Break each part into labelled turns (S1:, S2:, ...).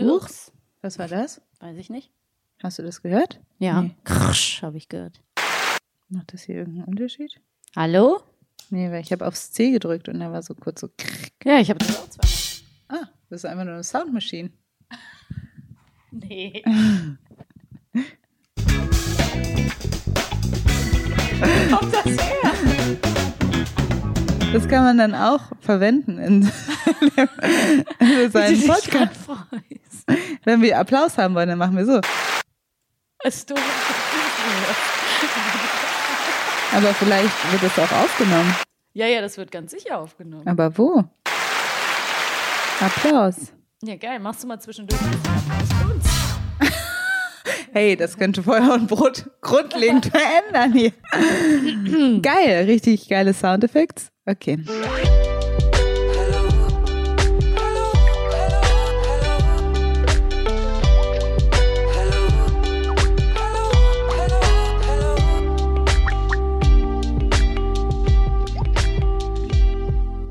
S1: Huch, was war das?
S2: Weiß ich nicht.
S1: Hast du das gehört?
S2: Ja.
S1: Nee.
S2: Krsch, habe ich gehört.
S1: Macht das hier irgendeinen Unterschied?
S2: Hallo?
S1: Nee, weil ich habe aufs C gedrückt und da war so kurz so.
S2: Ja, ich habe das auch zweimal.
S1: Ah, das ist einfach nur eine Soundmaschine.
S2: Nee.
S1: Das kann man dann auch verwenden in, in seinem Podcast. Wenn wir Applaus haben wollen, dann machen wir so. Aber vielleicht wird es auch aufgenommen.
S2: Ja, ja, das wird ganz sicher aufgenommen.
S1: Aber wo? Applaus.
S2: Ja, geil. Machst du mal zwischendurch?
S1: Hey, das könnte Feuer und Brot grundlegend verändern hier. Geil, richtig geile Soundeffekte. Okay.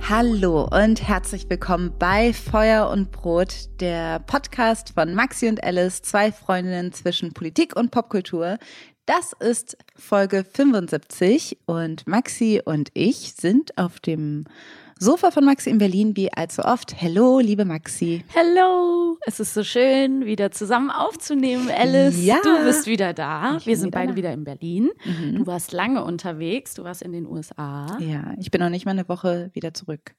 S1: Hallo und herzlich willkommen bei Feuer und Brot, der Podcast von Maxi und Alice, zwei Freundinnen zwischen Politik und Popkultur. Das ist Folge 75 und Maxi und ich sind auf dem Sofa von Maxi in Berlin wie allzu oft. Hello, liebe Maxi.
S2: Hello! Es ist so schön, wieder zusammen aufzunehmen, Alice.
S1: Ja.
S2: Du bist wieder da.
S1: Ich
S2: Wir sind
S1: wieder
S2: beide
S1: da.
S2: wieder in Berlin.
S1: Mhm.
S2: Du warst lange unterwegs. Du warst in den USA.
S1: Ja, ich bin noch nicht mal eine Woche wieder zurück.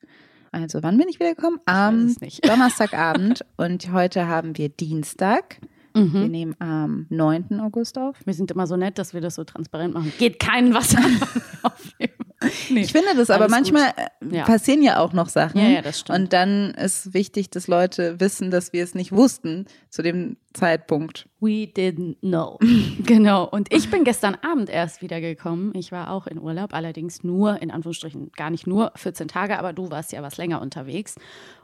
S1: Also, wann bin ich wiedergekommen? Am. Donnerstagabend und heute haben wir Dienstag. Wir
S2: Mhm.
S1: nehmen am 9. August auf.
S2: Wir sind immer so nett, dass wir das so transparent machen. Geht keinen was an. wenn wir aufnehmen. Nee.
S1: Ich finde das aber
S2: Alles
S1: manchmal äh,
S2: Ja.
S1: passieren ja auch noch Sachen.
S2: Ja, ja, das stimmt.
S1: Und dann ist wichtig, dass Leute wissen, dass wir es nicht wussten zu dem Zeitpunkt.
S2: We didn't know. genau. Und ich bin gestern Abend erst wiedergekommen. Ich war auch in Urlaub, allerdings nur, in Anführungsstrichen, gar nicht nur 14 Tage, aber du warst ja was länger unterwegs.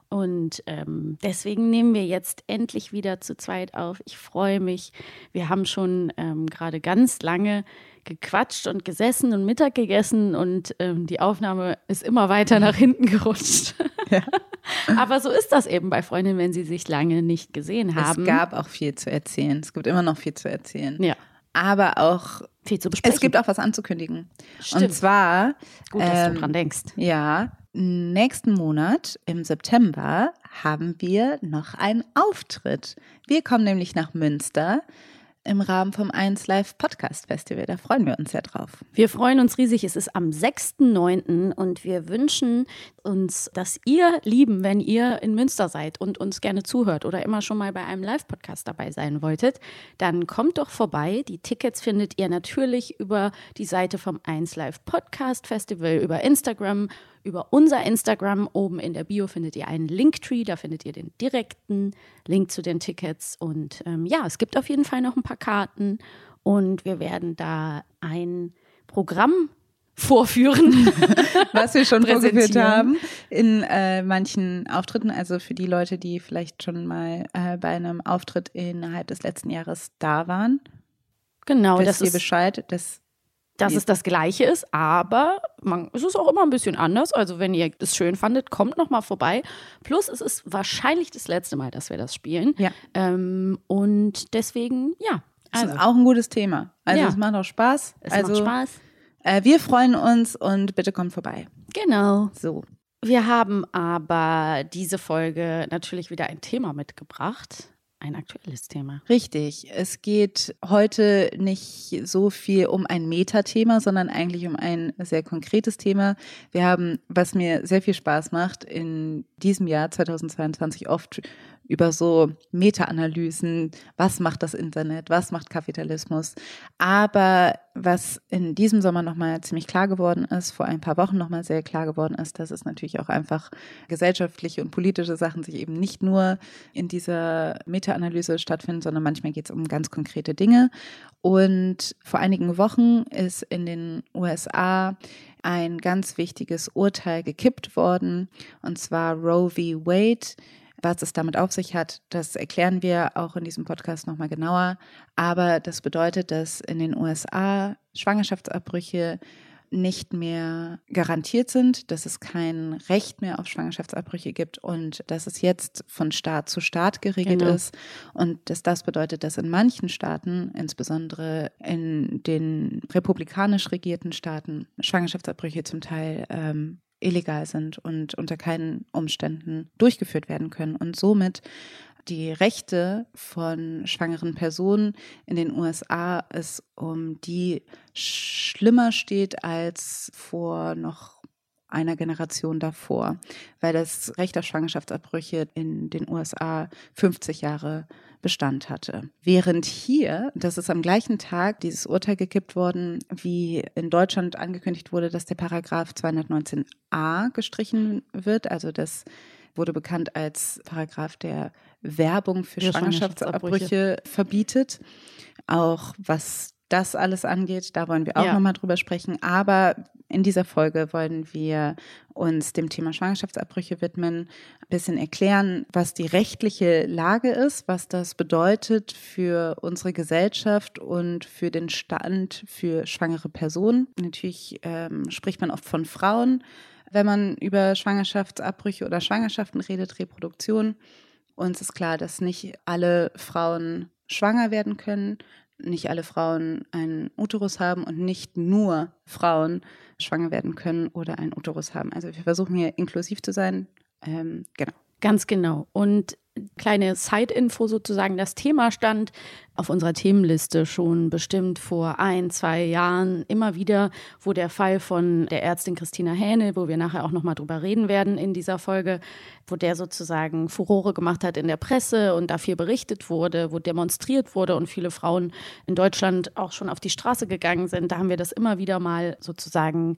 S2: Und ähm, deswegen nehmen wir jetzt endlich wieder zu zweit auf. Ich freue mich. Wir haben schon ähm, gerade ganz lange gequatscht und gesessen und Mittag gegessen und ähm, die Aufnahme ist immer weiter nach hinten gerutscht.
S1: Ja.
S2: Aber so ist das eben bei Freundinnen, wenn sie sich lange nicht gesehen haben.
S1: Es gab auch viel zu erzählen. Es gibt immer noch viel zu erzählen.
S2: ja,
S1: Aber auch,
S2: viel zu besprechen.
S1: es gibt auch was anzukündigen.
S2: Stimmt.
S1: Und zwar,
S2: Gut, dass
S1: ähm,
S2: du dran denkst.
S1: ja, nächsten Monat im September haben wir noch einen Auftritt. Wir kommen nämlich nach Münster im Rahmen vom 1 Live Podcast Festival. Da freuen wir uns sehr drauf.
S2: Wir freuen uns riesig. Es ist am 6.9. und wir wünschen uns, dass ihr lieben, wenn ihr in Münster seid und uns gerne zuhört oder immer schon mal bei einem Live-Podcast dabei sein wolltet, dann kommt doch vorbei. Die Tickets findet ihr natürlich über die Seite vom 1 Live Podcast Festival, über Instagram, über unser Instagram. Oben in der Bio findet ihr einen Linktree, da findet ihr den direkten Link zu den Tickets. Und ähm, ja, es gibt auf jeden Fall noch ein paar Karten und wir werden da ein Programm vorführen.
S1: was wir schon vorgeführt haben in äh, manchen Auftritten. Also für die Leute, die vielleicht schon mal äh, bei einem Auftritt innerhalb des letzten Jahres da waren,
S2: genau,
S1: wisst
S2: das
S1: ihr
S2: ist,
S1: Bescheid. Das,
S2: dass es das Gleiche ist, aber man, es ist auch immer ein bisschen anders. Also wenn ihr es schön fandet, kommt noch mal vorbei. Plus es ist wahrscheinlich das letzte Mal, dass wir das spielen.
S1: Ja.
S2: Ähm, und deswegen, ja.
S1: das
S2: Also,
S1: ist auch ein gutes Thema. Also
S2: Ja.
S1: es macht auch Spaß.
S2: es
S1: also
S2: macht Spaß.
S1: Äh, wir freuen uns und bitte kommt vorbei.
S2: Genau.
S1: So.
S2: Wir haben aber diese Folge natürlich wieder ein Thema mitgebracht. Ein aktuelles Thema.
S1: Richtig. Es geht heute nicht so viel um ein Metathema, sondern eigentlich um ein sehr konkretes Thema. Wir haben, was mir sehr viel Spaß macht, in diesem Jahr 2022 oft über so Meta-Analysen, was macht das Internet, was macht Kapitalismus. Aber was in diesem Sommer nochmal ziemlich klar geworden ist, vor ein paar Wochen nochmal sehr klar geworden ist, dass es natürlich auch einfach gesellschaftliche und politische Sachen sich eben nicht nur in dieser Meta-Analyse stattfinden, sondern manchmal geht es um ganz konkrete Dinge. Und vor einigen Wochen ist in den USA ein ganz wichtiges Urteil gekippt worden, und zwar Roe v. Wade. Was es damit auf sich hat, das erklären wir auch in diesem Podcast nochmal genauer. Aber das bedeutet, dass in den USA Schwangerschaftsabbrüche nicht mehr garantiert sind, dass es kein Recht mehr auf Schwangerschaftsabbrüche gibt und dass es jetzt von Staat zu Staat geregelt genau. ist und dass das bedeutet, dass in manchen Staaten, insbesondere in den republikanisch regierten Staaten, Schwangerschaftsabbrüche zum Teil ähm, illegal sind und unter keinen Umständen durchgeführt werden können und somit die Rechte von schwangeren Personen in den USA es um die schlimmer steht als vor noch einer Generation davor, weil das Recht auf Schwangerschaftsabbrüche in den USA 50 Jahre Bestand hatte. Während hier, das ist am gleichen Tag dieses Urteil gekippt worden, wie in Deutschland angekündigt wurde, dass der Paragraph 219a gestrichen wird, also das wurde bekannt als Paragraph, der Werbung für ja, Schwangerschaftsabbrüche verbietet. Auch was das alles angeht, da wollen wir auch ja. nochmal drüber sprechen. Aber in dieser Folge wollen wir uns dem Thema Schwangerschaftsabbrüche widmen, ein bisschen erklären, was die rechtliche Lage ist, was das bedeutet für unsere Gesellschaft und für den Stand für schwangere Personen. Natürlich ähm, spricht man oft von Frauen wenn man über Schwangerschaftsabbrüche oder Schwangerschaften redet, Reproduktion. Uns ist klar, dass nicht alle Frauen schwanger werden können, nicht alle Frauen einen Uterus haben und nicht nur Frauen schwanger werden können oder einen Uterus haben. Also wir versuchen hier inklusiv zu sein. Ähm, genau.
S2: Ganz genau. Und kleine Side-Info sozusagen, das Thema stand auf unserer Themenliste schon bestimmt vor ein, zwei Jahren immer wieder, wo der Fall von der Ärztin Christina Hähne, wo wir nachher auch nochmal drüber reden werden in dieser Folge, wo der sozusagen Furore gemacht hat in der Presse und dafür berichtet wurde, wo demonstriert wurde und viele Frauen in Deutschland auch schon auf die Straße gegangen sind. Da haben wir das immer wieder mal sozusagen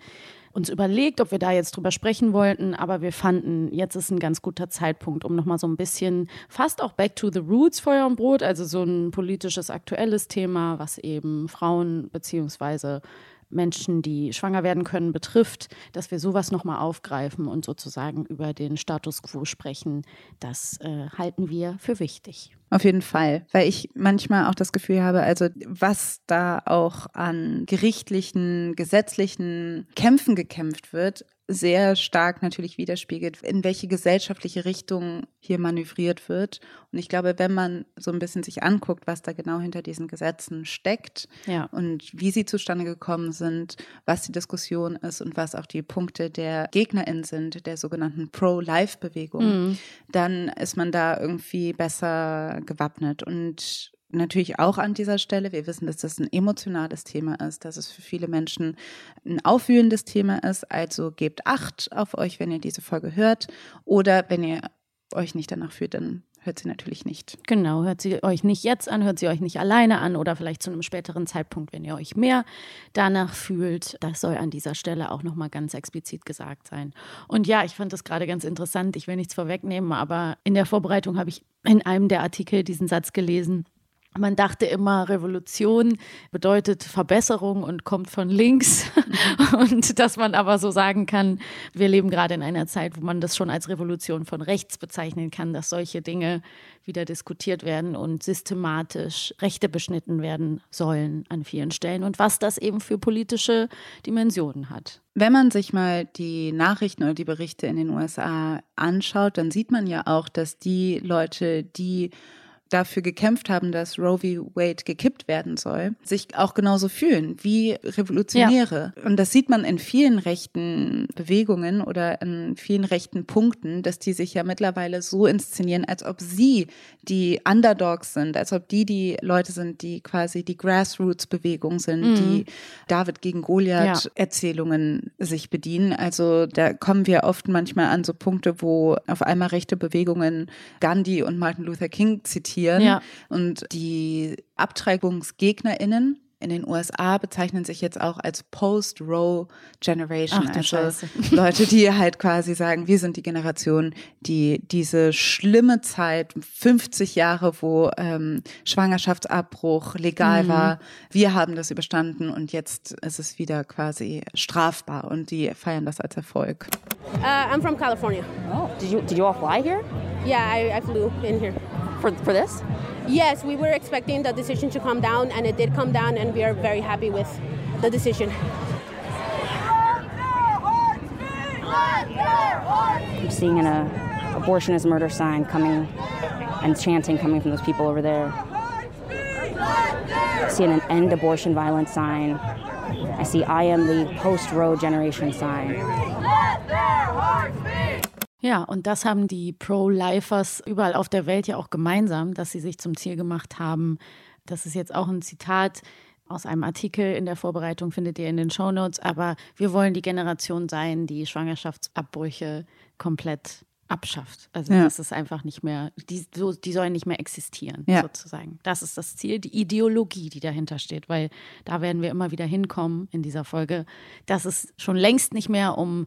S2: uns überlegt, ob wir da jetzt drüber sprechen wollten, aber wir fanden, jetzt ist ein ganz guter Zeitpunkt, um nochmal so ein bisschen fast auch back to the roots Feuer und Brot, also so ein politisches, aktuelles Thema, was eben Frauen beziehungsweise Menschen, die schwanger werden können, betrifft, dass wir sowas nochmal aufgreifen und sozusagen über den Status quo sprechen, das äh, halten wir für wichtig.
S1: Auf jeden Fall, weil ich manchmal auch das Gefühl habe, also was da auch an gerichtlichen, gesetzlichen Kämpfen gekämpft wird, sehr stark natürlich widerspiegelt, in welche gesellschaftliche Richtung hier manövriert wird. Und ich glaube, wenn man so ein bisschen sich anguckt, was da genau hinter diesen Gesetzen steckt ja. und wie sie zustande gekommen sind, was die Diskussion ist und was auch die Punkte der GegnerInnen sind, der sogenannten Pro-Life-Bewegung, mhm. dann ist man da irgendwie besser gewappnet. Und natürlich auch an dieser Stelle. Wir wissen, dass das ein emotionales Thema ist, dass es für viele Menschen ein aufwühlendes Thema ist. Also gebt Acht auf euch, wenn ihr diese Folge hört. Oder wenn ihr euch nicht danach fühlt, dann hört sie natürlich nicht.
S2: Genau, hört sie euch nicht jetzt an, hört sie euch nicht alleine an oder vielleicht zu einem späteren Zeitpunkt, wenn ihr euch mehr danach fühlt. Das soll an dieser Stelle auch nochmal ganz explizit gesagt sein. Und ja, ich fand das gerade ganz interessant. Ich will nichts vorwegnehmen, aber in der Vorbereitung habe ich in einem der Artikel diesen Satz gelesen. Man dachte immer, Revolution bedeutet Verbesserung und kommt von links. Und dass man aber so sagen kann, wir leben gerade in einer Zeit, wo man das schon als Revolution von rechts bezeichnen kann, dass solche Dinge wieder diskutiert werden und systematisch Rechte beschnitten werden sollen an vielen Stellen und was das eben für politische Dimensionen hat.
S1: Wenn man sich mal die Nachrichten oder die Berichte in den USA anschaut, dann sieht man ja auch, dass die Leute, die dafür gekämpft haben, dass Roe v. Wade gekippt werden soll, sich auch genauso fühlen wie Revolutionäre. Ja. Und das sieht man in vielen rechten Bewegungen oder in vielen rechten Punkten, dass die sich ja mittlerweile so inszenieren, als ob sie die Underdogs sind, als ob die die Leute sind, die quasi die Grassroots-Bewegung sind, mhm. die David gegen Goliath-Erzählungen ja. sich bedienen. Also da kommen wir oft manchmal an so Punkte, wo auf einmal rechte Bewegungen Gandhi und Martin Luther King zitieren diskutieren. Ja. Und die AbtreibungsgegnerInnen in den USA bezeichnen sich jetzt auch als Post-Row Generation. Ach, also Scheiße. Leute, die halt quasi sagen, wir sind die Generation, die diese schlimme Zeit, 50 Jahre, wo ähm, Schwangerschaftsabbruch legal mhm. war, wir haben das überstanden und jetzt ist es wieder quasi strafbar und die feiern das als Erfolg.
S3: Uh, I'm from California.
S4: Oh, did you did you all fly here?
S3: Yeah, I, I flew in here.
S4: For for this?
S3: Yes, we were expecting the decision to come down, and it did come down, and we are very happy with the decision.
S4: I'm seeing an uh, abortion is murder sign coming and chanting coming from those people over there. I see an end abortion violence sign. I see I am the post Roe generation sign.
S2: Ja, und das haben die Pro-Lifers überall auf der Welt ja auch gemeinsam, dass sie sich zum Ziel gemacht haben. Das ist jetzt auch ein Zitat aus einem Artikel in der Vorbereitung, findet ihr in den Shownotes. Aber wir wollen die Generation sein, die Schwangerschaftsabbrüche komplett abschafft. Also
S1: Ja.
S2: das ist einfach nicht mehr, die, so, die sollen nicht mehr existieren,
S1: Ja.
S2: sozusagen. Das ist das Ziel, die Ideologie, die dahinter steht, weil da werden wir immer wieder hinkommen in dieser Folge, dass es schon längst nicht mehr um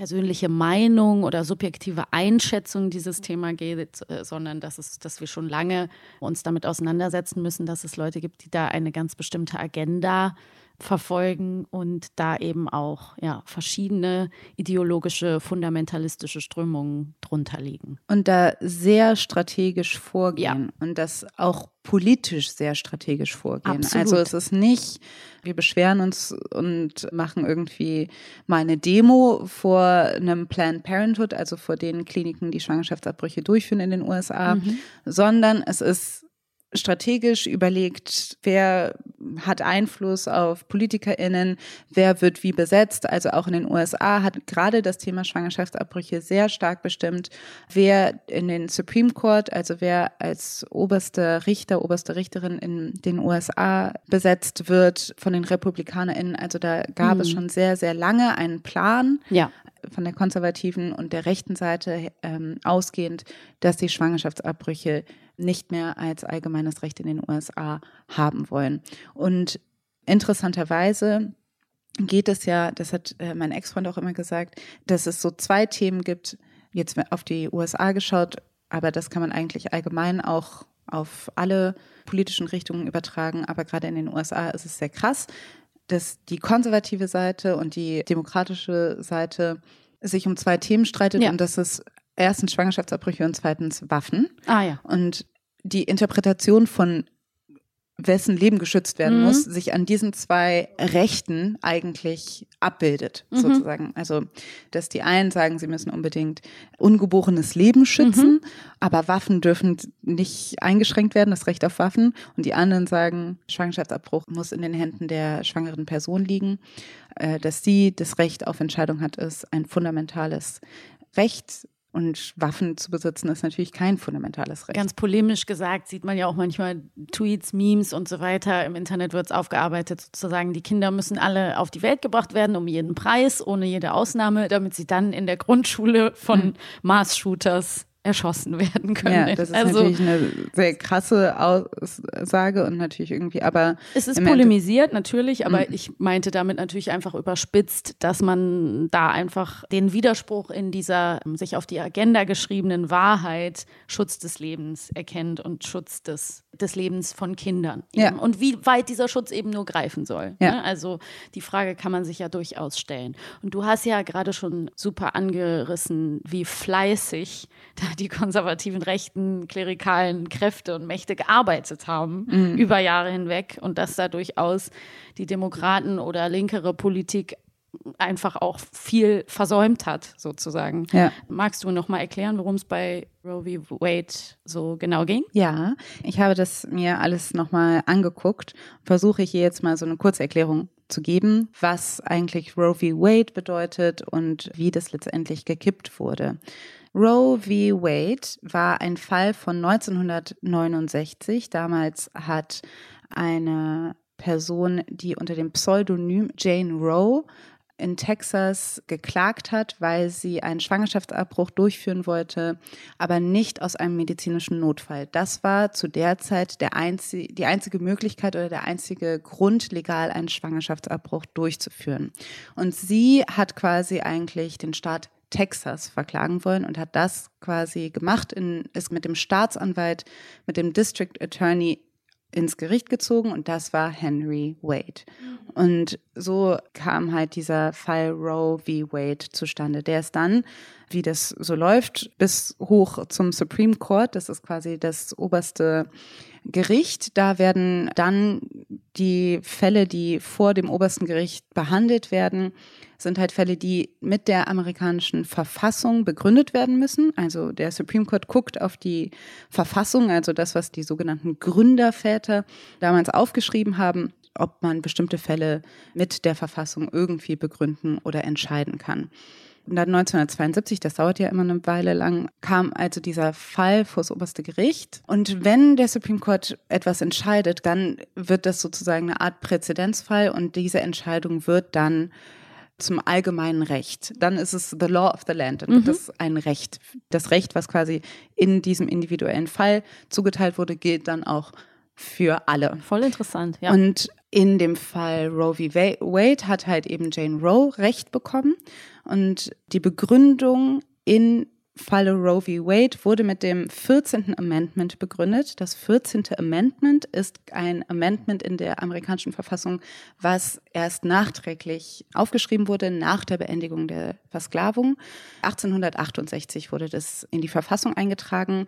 S2: persönliche Meinung oder subjektive Einschätzung dieses Thema geht, äh, sondern dass es, dass wir schon lange uns damit auseinandersetzen müssen, dass es Leute gibt, die da eine ganz bestimmte Agenda verfolgen und da eben auch ja, verschiedene ideologische, fundamentalistische Strömungen drunter liegen.
S1: Und da sehr strategisch vorgehen und das auch politisch sehr strategisch vorgehen.
S2: Absolut.
S1: Also es ist nicht, wir beschweren uns und machen irgendwie mal eine Demo vor einem Planned Parenthood, also vor den Kliniken, die Schwangerschaftsabbrüche durchführen in den USA, sondern es ist strategisch überlegt, wer hat Einfluss auf PolitikerInnen, wer wird wie besetzt. Also auch in den USA hat gerade das Thema Schwangerschaftsabbrüche sehr stark bestimmt, wer in den Supreme Court, also wer als oberster Richter, oberste Richterin in den USA besetzt wird von den RepublikanerInnen. Also da gab es schon sehr, sehr lange einen Plan
S2: Ja.
S1: Von der konservativen und der rechten Seite ähm, ausgehend, dass die Schwangerschaftsabbrüche nicht mehr als allgemeines Recht in den USA haben wollen. Und interessanterweise geht es ja, das hat äh, mein Ex-Freund auch immer gesagt, dass es so zwei Themen gibt, jetzt auf die USA geschaut, aber das kann man eigentlich allgemein auch auf alle politischen Richtungen übertragen, aber gerade in den USA ist es sehr krass, dass die konservative Seite und die demokratische Seite sich um zwei Themen streitet
S2: Ja.
S1: und das ist erstens Schwangerschaftsabbrüche und zweitens Waffen.
S2: Ah ja.
S1: Und die Interpretation von wessen Leben geschützt werden
S2: Mhm.
S1: muss, sich an diesen zwei Rechten eigentlich abbildet,
S2: Mhm.
S1: sozusagen. Also, dass die einen sagen, sie müssen unbedingt ungeborenes Leben schützen,
S2: Mhm.
S1: aber Waffen dürfen nicht eingeschränkt werden, das Recht auf Waffen. Und die anderen sagen, Schwangerschaftsabbruch muss in den Händen der schwangeren Person liegen. Äh, Dass sie das Recht auf Entscheidung hat, ist ein fundamentales Recht. Und Waffen zu besitzen ist natürlich kein fundamentales Recht.
S2: Ganz polemisch gesagt sieht man ja auch manchmal Tweets, Memes und so weiter. Im Internet wird es aufgearbeitet, sozusagen, die Kinder müssen alle auf die Welt gebracht werden, um jeden Preis, ohne jede Ausnahme, damit sie dann in der Grundschule von Mars-Shooters erschossen werden können.
S1: Ja, das ist
S2: also,
S1: natürlich eine sehr krasse Aussage und natürlich irgendwie, aber
S2: Es ist polemisiert, natürlich, aber ich meinte damit natürlich einfach überspitzt, dass man da einfach den Widerspruch in dieser ähm, sich auf die Agenda geschriebenen Wahrheit Schutz des Lebens erkennt und Schutz des, des Lebens von Kindern.
S1: Ja.
S2: Und wie weit dieser Schutz eben nur greifen soll.
S1: Ja.
S2: Ne? Also die Frage kann man sich ja durchaus stellen. Und du hast ja gerade schon super angerissen, wie fleißig da die konservativen rechten klerikalen Kräfte und Mächte gearbeitet haben
S1: Mhm.
S2: über Jahre hinweg und dass da durchaus die Demokraten oder linkere Politik einfach auch viel versäumt hat, sozusagen.
S1: Ja.
S2: Magst du noch mal erklären, worum es bei Roe v. Wade so genau ging?
S1: Ja, ich habe das mir alles nochmal angeguckt. Versuche ich hier jetzt mal so eine Kurzerklärung zu geben, was eigentlich Roe v. Wade bedeutet und wie das letztendlich gekippt wurde. Roe v. Wade war ein Fall von 1969. Damals hat eine Person, die unter dem Pseudonym Jane Roe in Texas geklagt hat, weil sie einen Schwangerschaftsabbruch durchführen wollte, aber nicht aus einem medizinischen Notfall. Das war zu der Zeit der einzi die einzige Möglichkeit oder der einzige Grund, legal einen Schwangerschaftsabbruch durchzuführen. Und sie hat quasi eigentlich den Staat Texas verklagen wollen und hat das quasi gemacht, in, ist mit dem Staatsanwalt, mit dem District Attorney ins Gericht gezogen und das war Henry Wade. Und so kam halt dieser Fall Roe v. Wade zustande. Der ist dann, wie das so läuft, bis hoch zum Supreme Court. Das ist quasi das oberste Gericht. Da werden dann die Fälle, die vor dem obersten Gericht behandelt werden, sind halt Fälle, die mit der amerikanischen Verfassung begründet werden müssen. Also der Supreme Court guckt auf die Verfassung, also das, was die sogenannten Gründerväter damals aufgeschrieben haben, ob man bestimmte Fälle mit der Verfassung irgendwie begründen oder entscheiden kann. Und dann 1972, das dauert ja immer eine Weile lang, kam also dieser Fall vor das oberste Gericht. Und wenn der Supreme Court etwas entscheidet, dann wird das sozusagen eine Art Präzedenzfall und diese Entscheidung wird dann zum allgemeinen Recht. Dann ist es the law of the land. Dann wird mhm. das ein Recht. Das Recht, was quasi in diesem individuellen Fall zugeteilt wurde, gilt dann auch für alle.
S2: Voll interessant, ja.
S1: Und in dem Fall Roe v. Wade hat halt eben Jane Roe Recht bekommen. Und die Begründung in Falle Roe v. Wade wurde mit dem 14. Amendment begründet. Das 14. Amendment ist ein Amendment in der amerikanischen Verfassung, was erst nachträglich aufgeschrieben wurde nach der Beendigung der Versklavung. 1868 wurde das in die Verfassung eingetragen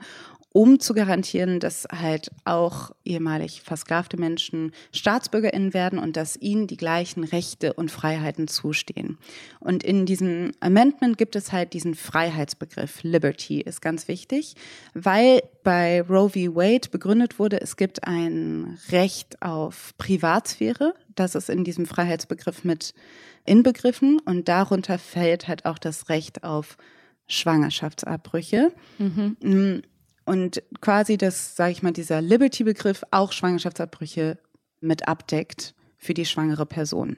S1: um zu garantieren, dass halt auch ehemalig versklavte Menschen StaatsbürgerInnen werden und dass ihnen die gleichen Rechte und Freiheiten zustehen. Und in diesem Amendment gibt es halt diesen Freiheitsbegriff. Liberty ist ganz wichtig, weil bei Roe v. Wade begründet wurde, es gibt ein Recht auf Privatsphäre. Das ist in diesem Freiheitsbegriff mit inbegriffen und darunter fällt halt auch das Recht auf Schwangerschaftsabbrüche. Mhm. Und quasi das, sage ich mal, dieser Liberty-Begriff auch Schwangerschaftsabbrüche mit abdeckt für die schwangere Person.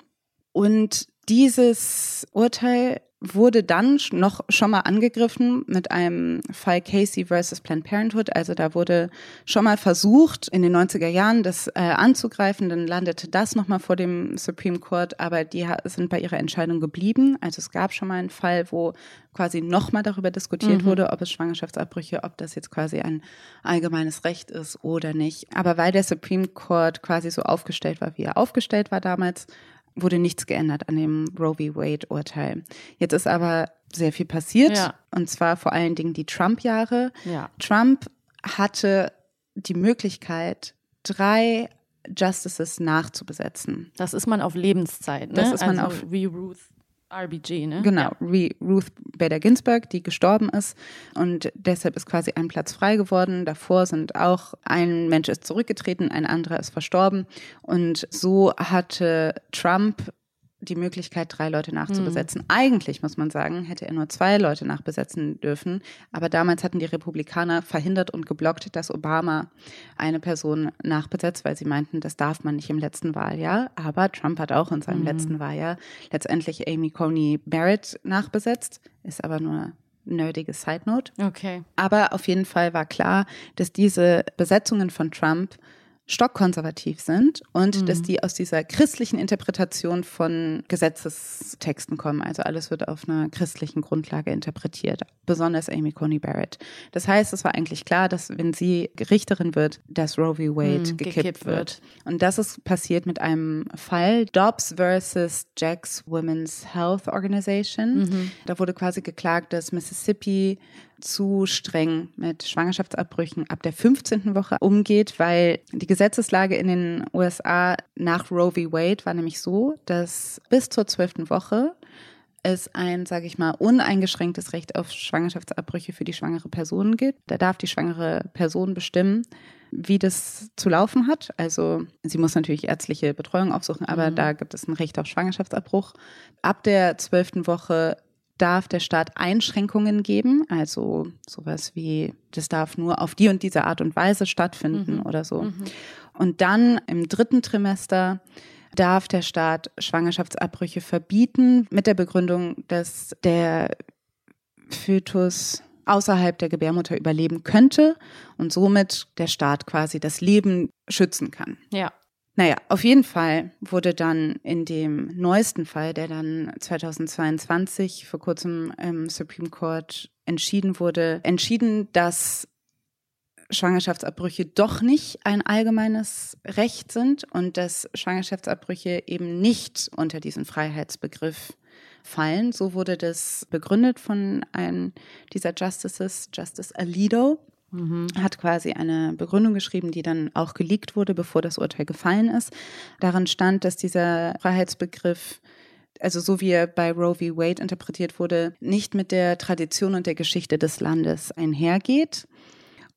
S1: Und dieses Urteil wurde dann noch schon mal angegriffen mit einem Fall Casey versus Planned Parenthood. Also da wurde schon mal versucht, in den 90er Jahren das äh, anzugreifen. Dann landete das noch mal vor dem Supreme Court, aber die sind bei ihrer Entscheidung geblieben. Also es gab schon mal einen Fall, wo quasi noch mal darüber diskutiert mhm. wurde, ob es Schwangerschaftsabbrüche, ob das jetzt quasi ein allgemeines Recht ist oder nicht. Aber weil der Supreme Court quasi so aufgestellt war, wie er aufgestellt war damals, wurde nichts geändert an dem Roe v. Wade-Urteil. Jetzt ist aber sehr viel passiert, ja. und zwar vor allen Dingen die Trump-Jahre. Ja. Trump hatte die Möglichkeit, drei Justices nachzubesetzen.
S2: Das ist man auf Lebenszeit, ne?
S1: Das ist man also
S2: auf wie Ruth RBG, ne?
S1: Genau, ja. Ruth Bader Ginsburg, die gestorben ist und deshalb ist quasi ein Platz frei geworden. Davor sind auch ein Mensch ist zurückgetreten, ein anderer ist verstorben und so hatte Trump die Möglichkeit, drei Leute nachzubesetzen. Mhm. Eigentlich, muss man sagen, hätte er nur zwei Leute nachbesetzen dürfen. Aber damals hatten die Republikaner verhindert und geblockt, dass Obama eine Person nachbesetzt, weil sie meinten, das darf man nicht im letzten Wahljahr. Aber Trump hat auch in seinem mhm. letzten Wahljahr letztendlich Amy Coney Barrett nachbesetzt, ist aber nur nerdige Side Note.
S2: Okay.
S1: Aber auf jeden Fall war klar, dass diese Besetzungen von Trump stockkonservativ sind und mhm. dass die aus dieser christlichen Interpretation von Gesetzestexten kommen. Also alles wird auf einer christlichen Grundlage interpretiert, besonders Amy Coney Barrett. Das heißt, es war eigentlich klar, dass wenn sie Richterin wird, dass Roe v. Wade mhm, gekippt, gekippt wird. wird. Und das ist passiert mit einem Fall Dobbs versus Jack's Women's Health Organization. Mhm. Da wurde quasi geklagt, dass Mississippi zu streng mit Schwangerschaftsabbrüchen ab der 15. Woche umgeht, weil die Gesetzeslage in den USA nach Roe v. Wade war nämlich so, dass bis zur 12. Woche es ein, sage ich mal, uneingeschränktes Recht auf Schwangerschaftsabbrüche für die schwangere Person gibt. Da darf die schwangere Person bestimmen, wie das zu laufen hat. Also sie muss natürlich ärztliche Betreuung aufsuchen, aber mhm. da gibt es ein Recht auf Schwangerschaftsabbruch. Ab der zwölften Woche darf der Staat Einschränkungen geben, also sowas wie, das darf nur auf die und diese Art und Weise stattfinden mhm. oder so. Mhm. Und dann im dritten Trimester darf der Staat Schwangerschaftsabbrüche verbieten mit der Begründung, dass der Fötus außerhalb der Gebärmutter überleben könnte und somit der Staat quasi das Leben schützen kann.
S2: Ja.
S1: Naja, auf jeden Fall wurde dann in dem neuesten Fall, der dann 2022 vor kurzem im Supreme Court entschieden wurde, entschieden, dass Schwangerschaftsabbrüche doch nicht ein allgemeines Recht sind und dass Schwangerschaftsabbrüche eben nicht unter diesen Freiheitsbegriff fallen. So wurde das begründet von einem dieser Justices, Justice Alito. Mhm. Hat quasi eine Begründung geschrieben, die dann auch geleakt wurde, bevor das Urteil gefallen ist. Darin stand, dass dieser Freiheitsbegriff also so wie er bei Roe v. Wade interpretiert wurde, nicht mit der Tradition und der Geschichte des Landes einhergeht.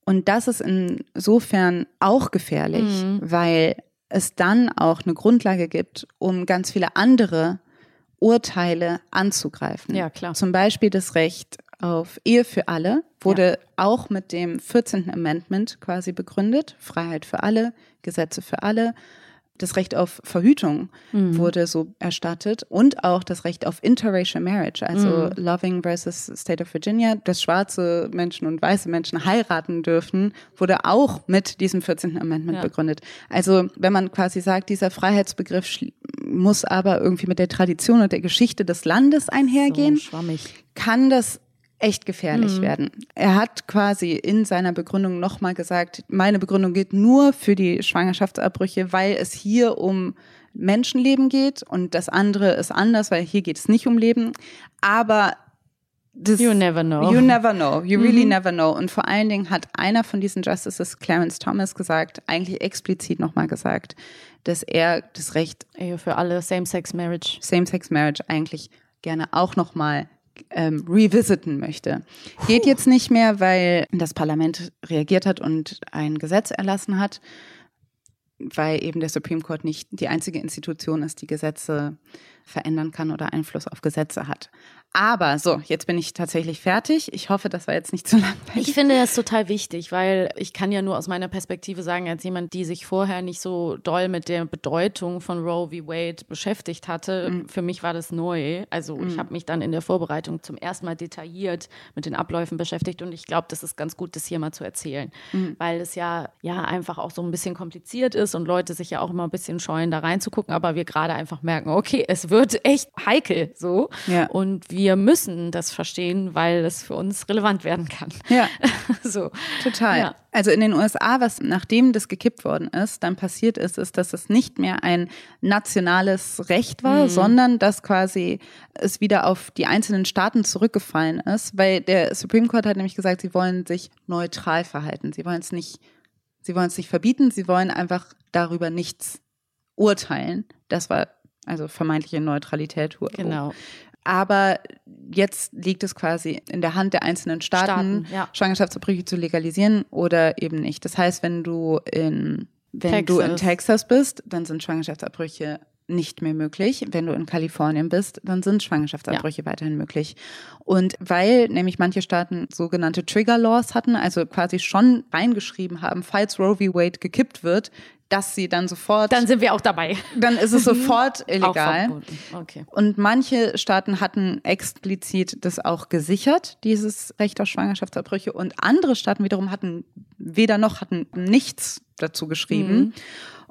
S1: Und das ist insofern auch gefährlich, mhm. weil es dann auch eine Grundlage gibt, um ganz viele andere Urteile anzugreifen.
S2: Ja, klar.
S1: Zum Beispiel das Recht auf Ehe für alle wurde ja. auch mit dem 14. Amendment quasi begründet. Freiheit für alle, Gesetze für alle das Recht auf Verhütung mhm. wurde so erstattet und auch das Recht auf interracial marriage, also mhm. Loving versus State of Virginia, dass schwarze Menschen und weiße Menschen heiraten dürfen, wurde auch mit diesem 14. Amendment ja. begründet. Also wenn man quasi sagt, dieser Freiheitsbegriff muss aber irgendwie mit der Tradition und der Geschichte des Landes einhergehen,
S2: so
S1: kann das echt gefährlich mhm. werden. Er hat quasi in seiner Begründung nochmal gesagt, meine Begründung gilt nur für die Schwangerschaftsabbrüche, weil es hier um Menschenleben geht und das andere ist anders, weil hier geht es nicht um Leben. Aber
S2: das, you never know.
S1: You never know. You really mhm. never know. Und vor allen Dingen hat einer von diesen Justices, Clarence Thomas, gesagt, eigentlich explizit nochmal gesagt, dass er das Recht
S2: Ehe für alle Same-Sex-Marriage,
S1: Same-Sex-Marriage eigentlich gerne auch nochmal ähm, revisiten möchte. Geht jetzt nicht mehr, weil das Parlament reagiert hat und ein Gesetz erlassen hat, weil eben der Supreme Court nicht die einzige Institution ist, die Gesetze verändern kann oder Einfluss auf Gesetze hat. Aber so, jetzt bin ich tatsächlich fertig. Ich hoffe, das war jetzt nicht zu lang.
S2: Ich finde das total wichtig, weil ich kann ja nur aus meiner Perspektive sagen, als jemand, die sich vorher nicht so doll mit der Bedeutung von Roe v. Wade beschäftigt hatte, mhm. für mich war das neu. Also mhm. ich habe mich dann in der Vorbereitung zum ersten Mal detailliert mit den Abläufen beschäftigt und ich glaube, das ist ganz gut, das hier mal zu erzählen, mhm. weil es ja ja einfach auch so ein bisschen kompliziert ist und Leute sich ja auch immer ein bisschen scheuen, da reinzugucken, aber wir gerade einfach merken, okay, es wird echt heikel so ja. und wir wir müssen das verstehen, weil es für uns relevant werden kann.
S1: Ja, so. Total. Ja. Also in den USA, was nachdem das gekippt worden ist, dann passiert ist, ist, dass es nicht mehr ein nationales Recht war, mhm. sondern dass quasi es wieder auf die einzelnen Staaten zurückgefallen ist, weil der Supreme Court hat nämlich gesagt, sie wollen sich neutral verhalten. Sie wollen es nicht, sie wollen es nicht verbieten, sie wollen einfach darüber nichts urteilen. Das war also vermeintliche Neutralität.
S2: Genau.
S1: Aber jetzt liegt es quasi in der Hand der einzelnen Staaten, Staaten ja. Schwangerschaftsabbrüche zu legalisieren oder eben nicht. Das heißt, wenn du in, wenn Texas. du in Texas bist, dann sind Schwangerschaftsabbrüche nicht mehr möglich. Wenn du in Kalifornien bist, dann sind Schwangerschaftsabbrüche ja. weiterhin möglich. Und weil nämlich manche Staaten sogenannte Trigger Laws hatten, also quasi schon reingeschrieben haben, falls Roe v. Wade gekippt wird, dass sie dann sofort.
S2: Dann sind wir auch dabei.
S1: Dann ist es sofort illegal.
S2: okay.
S1: Und manche Staaten hatten explizit das auch gesichert, dieses Recht auf Schwangerschaftsabbrüche. Und andere Staaten wiederum hatten weder noch, hatten nichts dazu geschrieben. Mhm.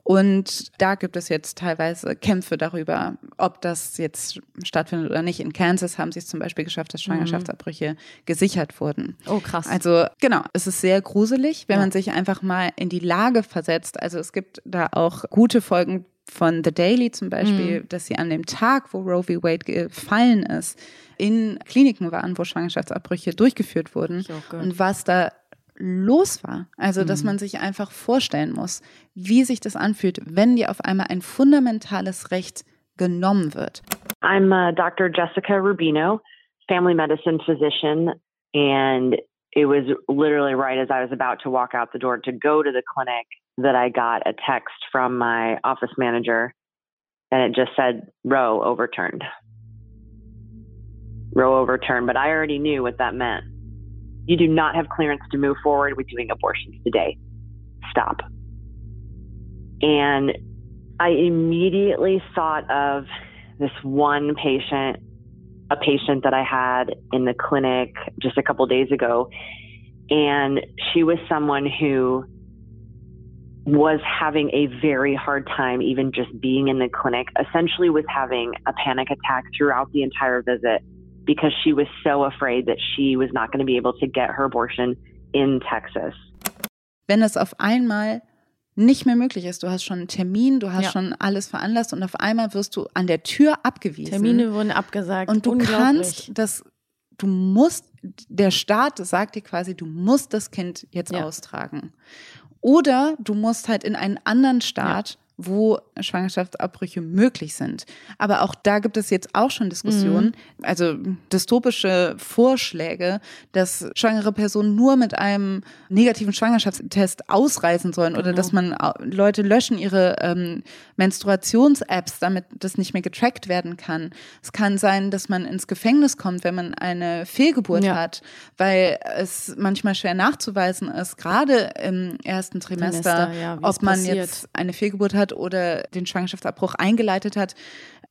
S1: Und da gibt es jetzt teilweise Kämpfe darüber, ob das jetzt stattfindet oder nicht. In Kansas haben sie es zum Beispiel geschafft, dass mhm. Schwangerschaftsabbrüche mhm. gesichert wurden.
S2: Oh, krass.
S1: Also genau, es ist sehr gruselig, wenn ja. man sich einfach mal in die Lage versetzt. Also es gibt da auch gute Folgen von The Daily zum Beispiel, mhm. dass sie an dem Tag, wo Roe v. Wade gefallen ist, in Kliniken waren, wo Schwangerschaftsabbrüche durchgeführt wurden und was da los war. Also, dass mhm. man sich einfach vorstellen muss, wie sich das anfühlt, wenn dir auf einmal ein fundamentales Recht genommen wird.
S5: I'm uh, Dr. Jessica Rubino, family medicine physician, and it was literally right as I was about to walk out the door to go to the clinic that I got a text from my office manager, and it just said Roe overturned. Roe overturned, but I already knew what that meant. You do not have clearance to move forward with doing abortions today. Stop. And I immediately thought of this one patient, a patient that I had in the clinic just a couple days ago. And she was someone who was having a very hard time even just being in the clinic, essentially was having a panic attack throughout the entire visit because she was so afraid that she was not going to be able to get her abortion in Texas.
S1: wenn es auf einmal nicht mehr möglich ist. Du hast schon einen Termin, du hast
S2: Ja.
S1: schon alles veranlasst und auf einmal wirst du an der Tür abgewiesen.
S2: Termine wurden abgesagt.
S1: und du kannst das, du musst, der Staat sagt dir quasi, du musst das Kind jetzt
S2: Ja.
S1: austragen. Oder du musst halt in einen anderen Staat, wo Schwangerschaftsabbrüche möglich sind. Aber auch da gibt es jetzt auch schon Diskussionen, also dystopische Vorschläge, dass schwangere Personen nur mit einem negativen Schwangerschaftstest ausreisen sollen oder dass man Leute löschen ihre ähm, Menstruations-Apps, damit das nicht mehr getrackt werden kann. Es kann sein, dass man ins Gefängnis kommt, wenn man eine Fehlgeburt
S2: Ja.
S1: hat, weil es manchmal schwer nachzuweisen ist, gerade im ersten Trimester,
S2: Trimester, ja,
S1: ob man
S2: passiert.
S1: jetzt eine Fehlgeburt hat oder den Schwangerschaftsabbruch eingeleitet hat.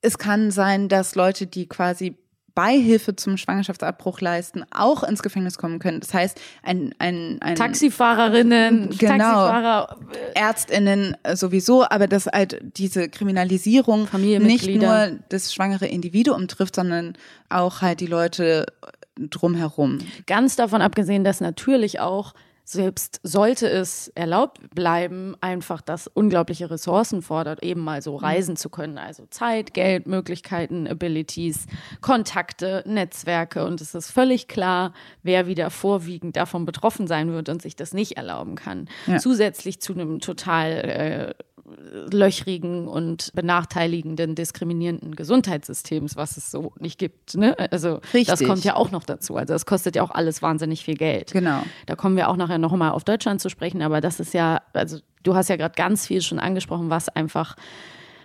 S1: Es kann sein, dass Leute, die quasi Beihilfe zum Schwangerschaftsabbruch leisten, auch ins Gefängnis kommen können. Das heißt, ein, ein, ein
S2: Taxifahrerinnen,
S1: Genau.
S2: Taxifahrer,
S1: Ärztinnen äh, sowieso, aber dass halt diese Kriminalisierung nicht nur das schwangere Individuum trifft, sondern auch halt die Leute drumherum.
S2: Ganz davon abgesehen, dass natürlich auch, selbst sollte es erlaubt bleiben, einfach das unglaubliche Ressourcen fordert, eben mal so reisen zu können. Also Zeit, Geld, Möglichkeiten, Abilities, Kontakte, Netzwerke. Und es ist völlig klar, wer wieder vorwiegend davon betroffen sein wird und sich das nicht erlauben kann.
S1: Ja.
S2: Zusätzlich zu einem total äh, löchrigen und benachteiligenden, diskriminierenden Gesundheitssystems, was es so nicht gibt. Ne? Also das
S1: Richtig.
S2: kommt ja auch noch dazu. Also das kostet ja auch alles wahnsinnig viel Geld.
S1: Genau.
S2: Da kommen wir auch nachher noch mal auf Deutschland zu sprechen, aber das ist ja, also du hast ja gerade ganz viel schon angesprochen, was einfach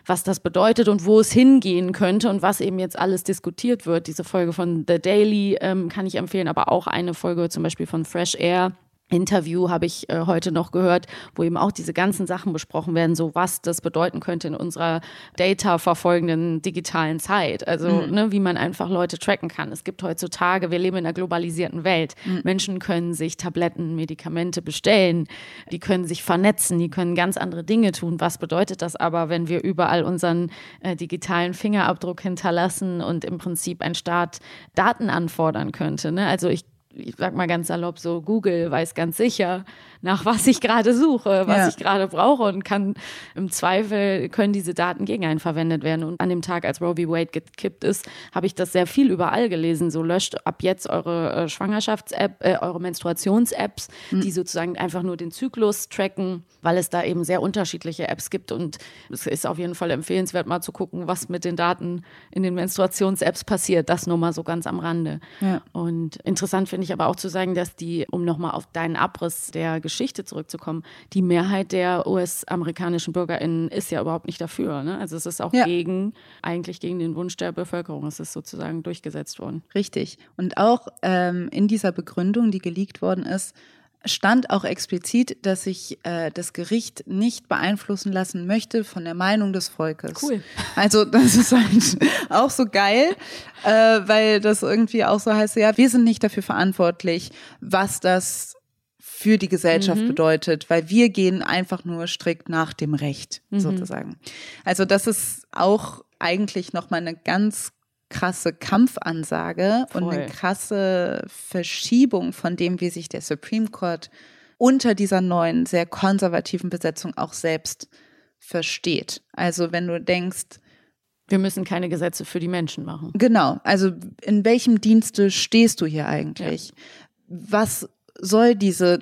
S2: was das bedeutet und wo es hingehen könnte und was eben jetzt alles diskutiert wird. Diese Folge von The Daily ähm, kann ich empfehlen, aber auch eine Folge zum Beispiel von Fresh Air. Interview habe ich äh, heute noch gehört, wo eben auch diese ganzen Sachen besprochen werden, so was das bedeuten könnte in unserer Data verfolgenden digitalen Zeit. Also, ne, wie man einfach Leute tracken kann. Es gibt heutzutage, wir leben in einer globalisierten Welt. Menschen können sich Tabletten, Medikamente bestellen, die können sich vernetzen, die können ganz andere Dinge tun. Was bedeutet das aber, wenn wir überall unseren äh, digitalen Fingerabdruck hinterlassen und im Prinzip ein Staat Daten anfordern könnte? Ne? Also ich ich sag mal ganz salopp so, Google weiß ganz sicher, nach was ich gerade suche, was
S1: Ja.
S2: ich gerade brauche und kann im Zweifel können diese Daten gegen einen verwendet werden. Und an dem Tag, als Roe v. Wade gekippt ist, habe ich das sehr viel überall gelesen. So löscht ab jetzt eure äh, Schwangerschafts-App, äh, eure Menstruations-Apps, die sozusagen einfach nur den Zyklus tracken, weil es da eben sehr unterschiedliche Apps gibt. Und es ist auf jeden Fall empfehlenswert, mal zu gucken, was mit den Daten in den Menstruations-Apps passiert. Das nur mal so ganz am Rande.
S1: Ja.
S2: Und interessant finde ich aber auch zu sagen, dass die, um nochmal auf deinen Abriss der Geschichte zurückzukommen, die Mehrheit der US-amerikanischen BürgerInnen ist ja überhaupt nicht dafür. Ne? Also es ist auch
S1: Ja.
S2: gegen, eigentlich gegen den Wunsch der Bevölkerung. Es ist sozusagen durchgesetzt worden.
S1: Richtig. Und auch ähm, in dieser Begründung, die geleakt worden ist, stand auch explizit, dass sich äh, das Gericht nicht beeinflussen lassen möchte von der Meinung des Volkes.
S2: Cool.
S1: Also das ist halt auch so geil, äh, weil das irgendwie auch so heißt, ja, wir sind nicht dafür verantwortlich, was das für die Gesellschaft bedeutet, weil wir gehen einfach nur strikt nach dem Recht sozusagen. Also das ist auch eigentlich noch mal eine ganz krasse Kampfansage und
S2: Voll.
S1: eine krasse Verschiebung von dem, wie sich der Supreme Court unter dieser neuen, sehr konservativen Besetzung auch selbst versteht. Also wenn du denkst,
S2: Wir müssen keine Gesetze für die Menschen machen.
S1: Genau, also in welchem Dienste stehst du hier eigentlich? Was soll diese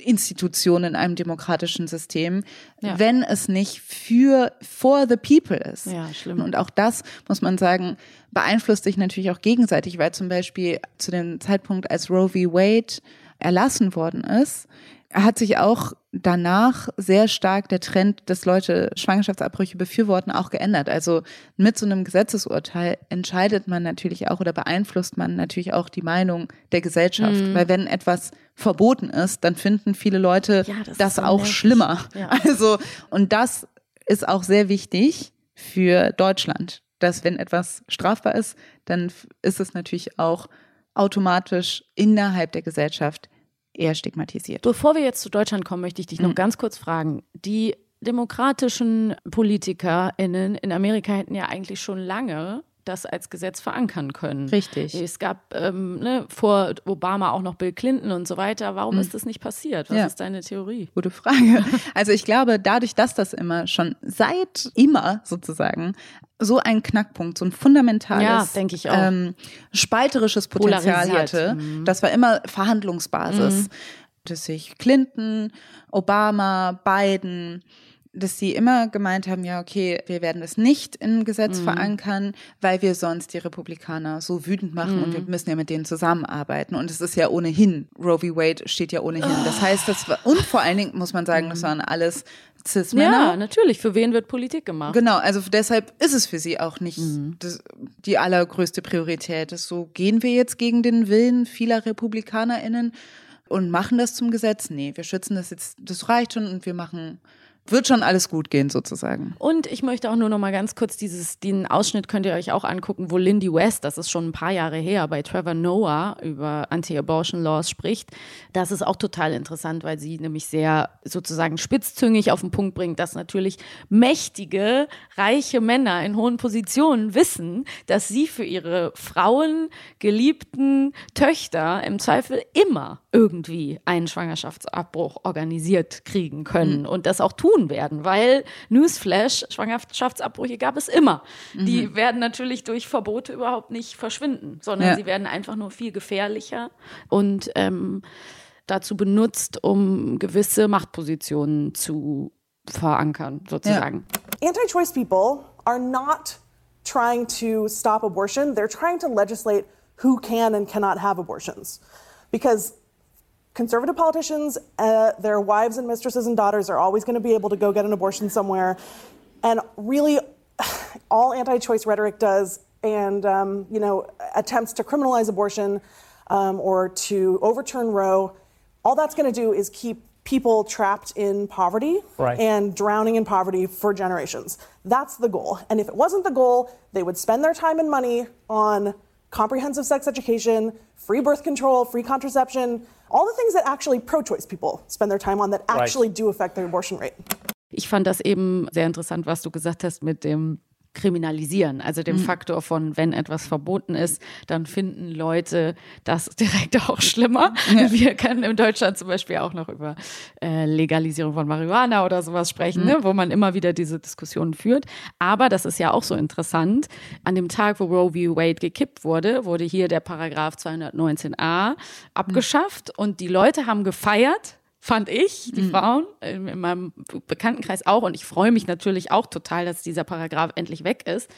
S1: Institution in einem demokratischen System,
S2: Ja.
S1: wenn es nicht für for the people ist?
S2: Ja, schlimm.
S1: Und auch das muss man sagen, beeinflusst sich natürlich auch gegenseitig, weil zum Beispiel zu dem Zeitpunkt, als Roe v. Wade erlassen worden ist, hat sich auch danach sehr stark der Trend, dass Leute Schwangerschaftsabbrüche befürworten, auch geändert. Also mit so einem Gesetzesurteil entscheidet man natürlich auch oder beeinflusst man natürlich auch die Meinung der Gesellschaft.
S2: Mhm.
S1: Weil wenn etwas verboten ist, dann finden viele Leute
S2: Ja, das
S1: das
S2: so
S1: auch
S2: nervig.
S1: schlimmer.
S2: Ja.
S1: Also, und das ist auch sehr wichtig für Deutschland, dass wenn etwas strafbar ist, dann ist es natürlich auch automatisch innerhalb der Gesellschaft eher stigmatisiert.
S2: Bevor wir jetzt zu Deutschland kommen, möchte ich dich noch ganz kurz fragen. Die demokratischen PolitikerInnen in Amerika hätten ja eigentlich schon lange das als Gesetz verankern können.
S1: Richtig.
S2: Es gab ähm, ne, vor Obama auch noch Bill Clinton und so weiter. Warum
S1: Mhm.
S2: ist das nicht passiert? Was
S1: Ja.
S2: ist deine Theorie?
S1: Gute Frage. Also ich glaube, dadurch, dass das immer schon seit immer sozusagen so ein Knackpunkt, so ein fundamentales,
S2: Ja, denke ich auch.
S1: Ähm, spalterisches Potenzial hatte,
S2: Mhm.
S1: das war immer Verhandlungsbasis. Dass sich Clinton, Obama, Biden, dass sie immer gemeint haben, ja, okay, wir werden das nicht im Gesetz verankern, weil wir sonst die Republikaner so wütend machen und wir müssen ja mit denen zusammenarbeiten. Und es ist ja ohnehin, Roe v. Wade steht ja ohnehin. Das heißt, das war, und vor allen Dingen muss man sagen, das waren alles Cis-Männer.
S2: Ja, natürlich. Für wen wird Politik gemacht?
S1: Genau, also deshalb ist es für sie auch nicht das, die allergrößte Priorität. Das so, gehen wir jetzt gegen den Willen vieler RepublikanerInnen und machen das zum Gesetz? Nee, wir schützen das jetzt, das reicht schon und wir machen, wird schon alles gut gehen sozusagen.
S2: Und ich möchte auch nur noch mal ganz kurz dieses, den Ausschnitt könnt ihr euch auch angucken, wo Lindy West, das ist schon ein paar Jahre her, bei Trevor Noah über Anti-Abortion Laws spricht. Das ist auch total interessant, weil sie nämlich sehr sozusagen spitzzüngig auf den Punkt bringt, dass natürlich mächtige, reiche Männer in hohen Positionen wissen, dass sie für ihre Frauen, geliebten Töchter im Zweifel immer irgendwie einen Schwangerschaftsabbruch organisiert kriegen können und das auch tun werden, weil Newsflash, Schwangerschaftsabbrüche gab es immer. Die werden natürlich durch Verbote überhaupt nicht verschwinden, sondern
S1: Ja.
S2: sie werden einfach nur viel gefährlicher und ähm, dazu benutzt, um gewisse Machtpositionen zu verankern, sozusagen.
S6: anti choice people are not trying to stop abortion, they're trying to legislate who can and cannot have abortions. Because conservative politicians, uh, their wives and mistresses and daughters are always going to be able to go get an abortion somewhere. And really, all anti choice rhetoric does, and, um, you know, attempts to criminalize abortion um, or to overturn Roe, all that's going to do is keep people trapped in poverty
S7: Right.
S6: and drowning in poverty for generations. That's the goal. And if it wasn't the goal, they would spend their time and money on comprehensive sex education, free birth control, free contraception, all the things that actually pro choice people spend their time on that
S7: Right.
S6: actually do affect their abortion rate.
S2: Ich fand das eben sehr interessant, was du gesagt hast mit dem Kriminalisieren, also dem Faktor von, wenn etwas verboten ist, dann finden Leute das direkt auch schlimmer. Wir können in Deutschland zum Beispiel auch noch über äh, Legalisierung von Marihuana oder sowas sprechen, ne, wo man immer wieder diese Diskussionen führt. Aber das ist ja auch so interessant. An dem Tag, wo Roe v. Wade gekippt wurde, wurde hier der Paragraph 219a abgeschafft und die Leute haben gefeiert, fand ich, die Frauen in, in meinem Bekanntenkreis auch. Und ich freue mich natürlich auch total, dass dieser Paragraph endlich weg ist.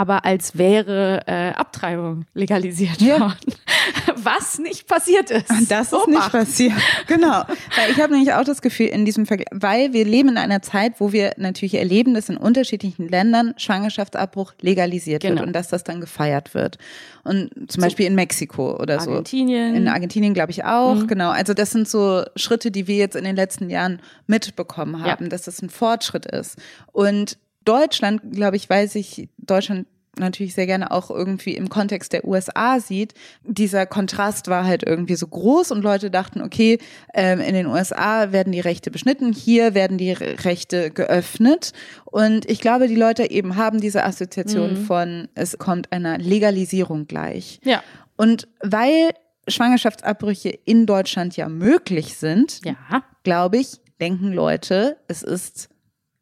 S2: Aber als wäre äh, Abtreibung legalisiert
S1: Ja.
S2: worden. Was nicht passiert ist.
S1: Das ist nicht
S2: Obacht.
S1: passiert. Genau. Weil ich habe nämlich auch das Gefühl in diesem Vergleich, weil wir leben in einer Zeit, wo wir natürlich erleben, dass in unterschiedlichen Ländern Schwangerschaftsabbruch legalisiert
S2: Genau.
S1: wird und dass das dann gefeiert wird. Und zum Beispiel in Mexiko oder so.
S2: Argentinien. Mhm.
S1: In Argentinien glaube ich auch, genau. Also das sind so Schritte, die wir jetzt in den letzten Jahren mitbekommen haben,
S2: Ja.
S1: dass das ein Fortschritt ist. Und Deutschland, glaube ich, weiß ich, Deutschland natürlich sehr gerne auch irgendwie im Kontext der USA sieht. Dieser Kontrast war halt irgendwie so groß und Leute dachten, okay, ähm, in den USA werden die Rechte beschnitten, hier werden die Re- Rechte geöffnet. Und ich glaube, die Leute eben haben diese Assoziation von, es kommt einer Legalisierung gleich.
S2: Ja.
S1: Und weil Schwangerschaftsabbrüche in Deutschland ja möglich sind,
S2: Ja.
S1: glaube ich, denken Leute, es ist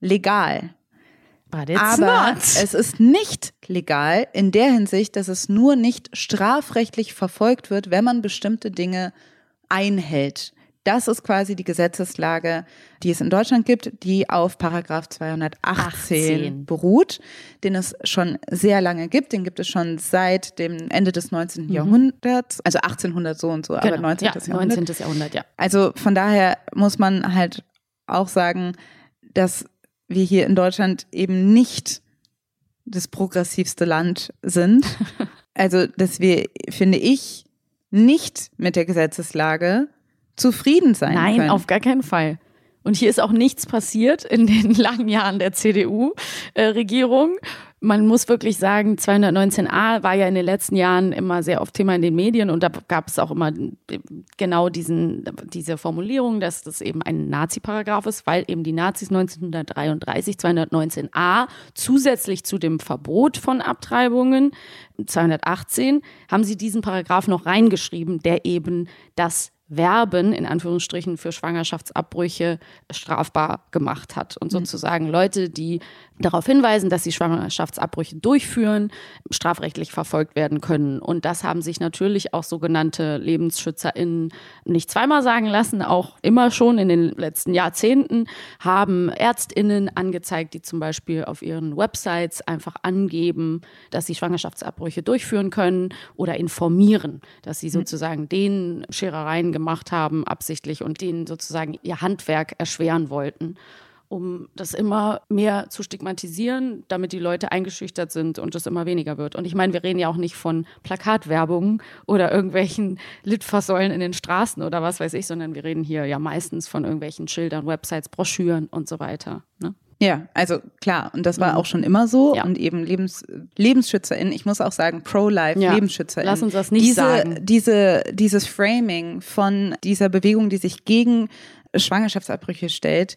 S1: legal. Aber
S2: not.
S1: es ist nicht legal in der Hinsicht, dass es nur nicht strafrechtlich verfolgt wird, wenn man bestimmte Dinge einhält. Das ist quasi die Gesetzeslage, die es in Deutschland gibt, die auf Paragraph 218
S2: 18.
S1: beruht, den es schon sehr lange gibt. Den gibt es schon seit dem Ende des 19. Jahrhunderts, also 1800 so und so, aber
S2: Genau.
S1: 19.
S2: ja,
S1: Jahrhundert.
S2: 19. Jahrhundert, ja.
S1: Also von daher muss man halt auch sagen, dass wir hier in Deutschland eben nicht das progressivste Land sind. Also, dass wir, finde ich, nicht mit der Gesetzeslage zufrieden sein
S2: Nein,
S1: können.
S2: auf gar keinen Fall. Und hier ist auch nichts passiert in den langen Jahren der CDU-Regierung. Man muss wirklich sagen, 219a war ja in den letzten Jahren immer sehr oft Thema in den Medien und da gab es auch immer genau diesen, diese Formulierung, dass das eben ein Nazi-Paragraph ist, weil eben die Nazis 1933 219a zusätzlich zu dem Verbot von Abtreibungen 218 haben sie diesen Paragraph noch reingeschrieben, der eben das Werben in Anführungsstrichen für Schwangerschaftsabbrüche strafbar gemacht hat. Und mhm. sozusagen Leute, die darauf hinweisen, dass sie Schwangerschaftsabbrüche durchführen, strafrechtlich verfolgt werden können. Und das haben sich natürlich auch sogenannte LebensschützerInnen nicht zweimal sagen lassen. Auch immer schon in den letzten Jahrzehnten haben ÄrztInnen angezeigt, die zum Beispiel auf ihren Websites einfach angeben, dass sie Schwangerschaftsabbrüche durchführen können oder informieren, dass sie mhm. sozusagen den Scherereien gemacht haben, absichtlich und denen sozusagen ihr Handwerk erschweren wollten um das immer mehr zu stigmatisieren, damit die Leute eingeschüchtert sind und es immer weniger wird. Und ich meine, wir reden ja auch nicht von Plakatwerbung oder irgendwelchen Litfaßsäulen in den Straßen oder was weiß ich, sondern wir reden hier ja meistens von irgendwelchen Schildern, Websites, Broschüren und so weiter. Ne?
S1: Ja, also klar, und das war mhm. auch schon immer so. Ja. Und eben Lebens, LebensschützerInnen, ich muss auch sagen, Pro-Life, ja. LebensschützerInnen.
S2: Lass uns das nicht
S1: diese,
S2: sagen.
S1: Diese, dieses Framing von dieser Bewegung, die sich gegen Schwangerschaftsabbrüche stellt,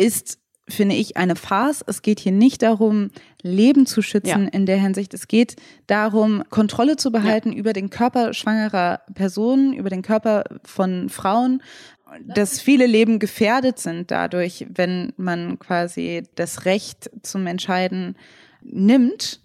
S1: ist finde ich, eine Farce. Es geht hier nicht darum, Leben zu schützen ja. in der Hinsicht. Es geht darum, Kontrolle zu behalten ja. über den Körper schwangerer Personen, über den Körper von Frauen, dass viele Leben gefährdet sind dadurch, wenn man quasi das Recht zum Entscheiden nimmt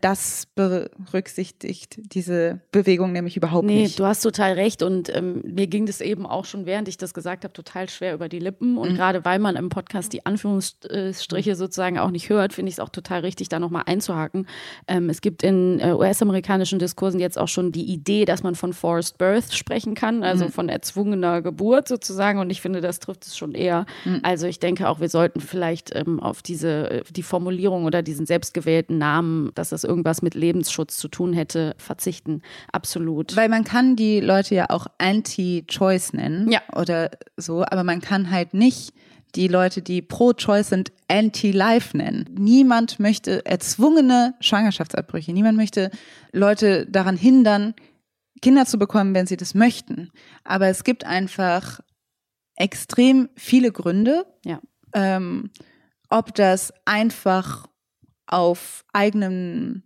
S1: das berücksichtigt diese Bewegung nämlich überhaupt nee, nicht.
S2: Nee, du hast total recht. Und ähm, mir ging das eben auch schon, während ich das gesagt habe, total schwer über die Lippen. Und mhm. gerade weil man im Podcast die Anführungsstriche sozusagen auch nicht hört, finde ich es auch total richtig, da nochmal einzuhaken. Ähm, es gibt in äh, US-amerikanischen Diskursen jetzt auch schon die Idee, dass man von Forced Birth sprechen kann, also mhm. von erzwungener Geburt sozusagen. Und ich finde, das trifft es schon eher. Mhm. Also ich denke auch, wir sollten vielleicht ähm, auf diese, äh, die Formulierung oder diesen selbstgewählten Namen, dass das irgendwas mit Lebensschutz zu tun hätte, verzichten. Absolut.
S1: Weil man kann die Leute ja auch Anti-Choice nennen ja. oder so, aber man kann halt nicht die Leute, die pro-Choice sind, anti-life nennen. Niemand möchte erzwungene Schwangerschaftsabbrüche. Niemand möchte Leute daran hindern, Kinder zu bekommen, wenn sie das möchten. Aber es gibt einfach extrem viele Gründe. Ja. Ähm, ob das einfach auf eigenem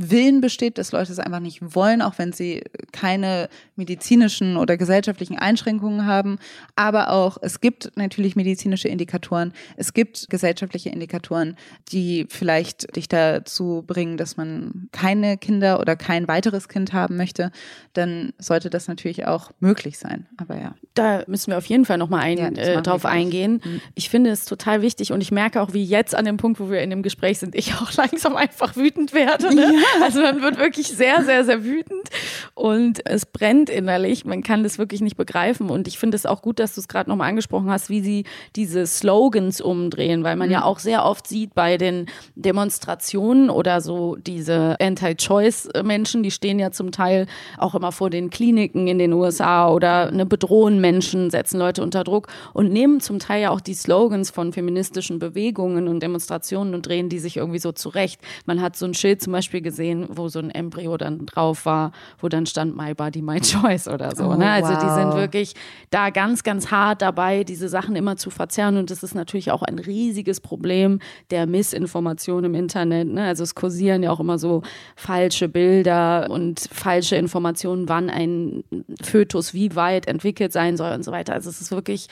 S1: Willen besteht, dass Leute es einfach nicht wollen, auch wenn sie keine medizinischen oder gesellschaftlichen Einschränkungen haben. Aber auch, es gibt natürlich medizinische Indikatoren, es gibt gesellschaftliche Indikatoren, die vielleicht dich dazu bringen, dass man keine Kinder oder kein weiteres Kind haben möchte. Dann sollte das natürlich auch möglich sein. Aber ja.
S2: Da müssen wir auf jeden Fall nochmal ein, ja, äh, drauf eingehen. Mhm. Ich finde es total wichtig und ich merke auch, wie jetzt an dem Punkt, wo wir in dem Gespräch sind, ich auch langsam einfach wütend werde. Ne? Ja. Also man wird wirklich sehr, sehr, sehr wütend und es brennt innerlich. Man kann das wirklich nicht begreifen. Und ich finde es auch gut, dass du es gerade nochmal angesprochen hast, wie sie diese Slogans umdrehen, weil man mhm. ja auch sehr oft sieht bei den Demonstrationen oder so diese Anti-Choice-Menschen, die stehen ja zum Teil auch immer vor den Kliniken in den USA oder ne, bedrohen Menschen, setzen Leute unter Druck und nehmen zum Teil ja auch die Slogans von feministischen Bewegungen und Demonstrationen und drehen die sich irgendwie so zurecht. Man hat so ein Schild zum Beispiel gesehen, wo so ein Embryo dann drauf war, wo dann stand My Body, My Choice oder so. Oh, ne? Also wow. die sind wirklich da ganz, ganz hart dabei, diese Sachen immer zu verzerren. Und das ist natürlich auch ein riesiges Problem der Missinformation im Internet. Ne? Also es kursieren ja auch immer so falsche Bilder und falsche Informationen, wann ein Fötus wie weit entwickelt sein soll und so weiter. Also es ist wirklich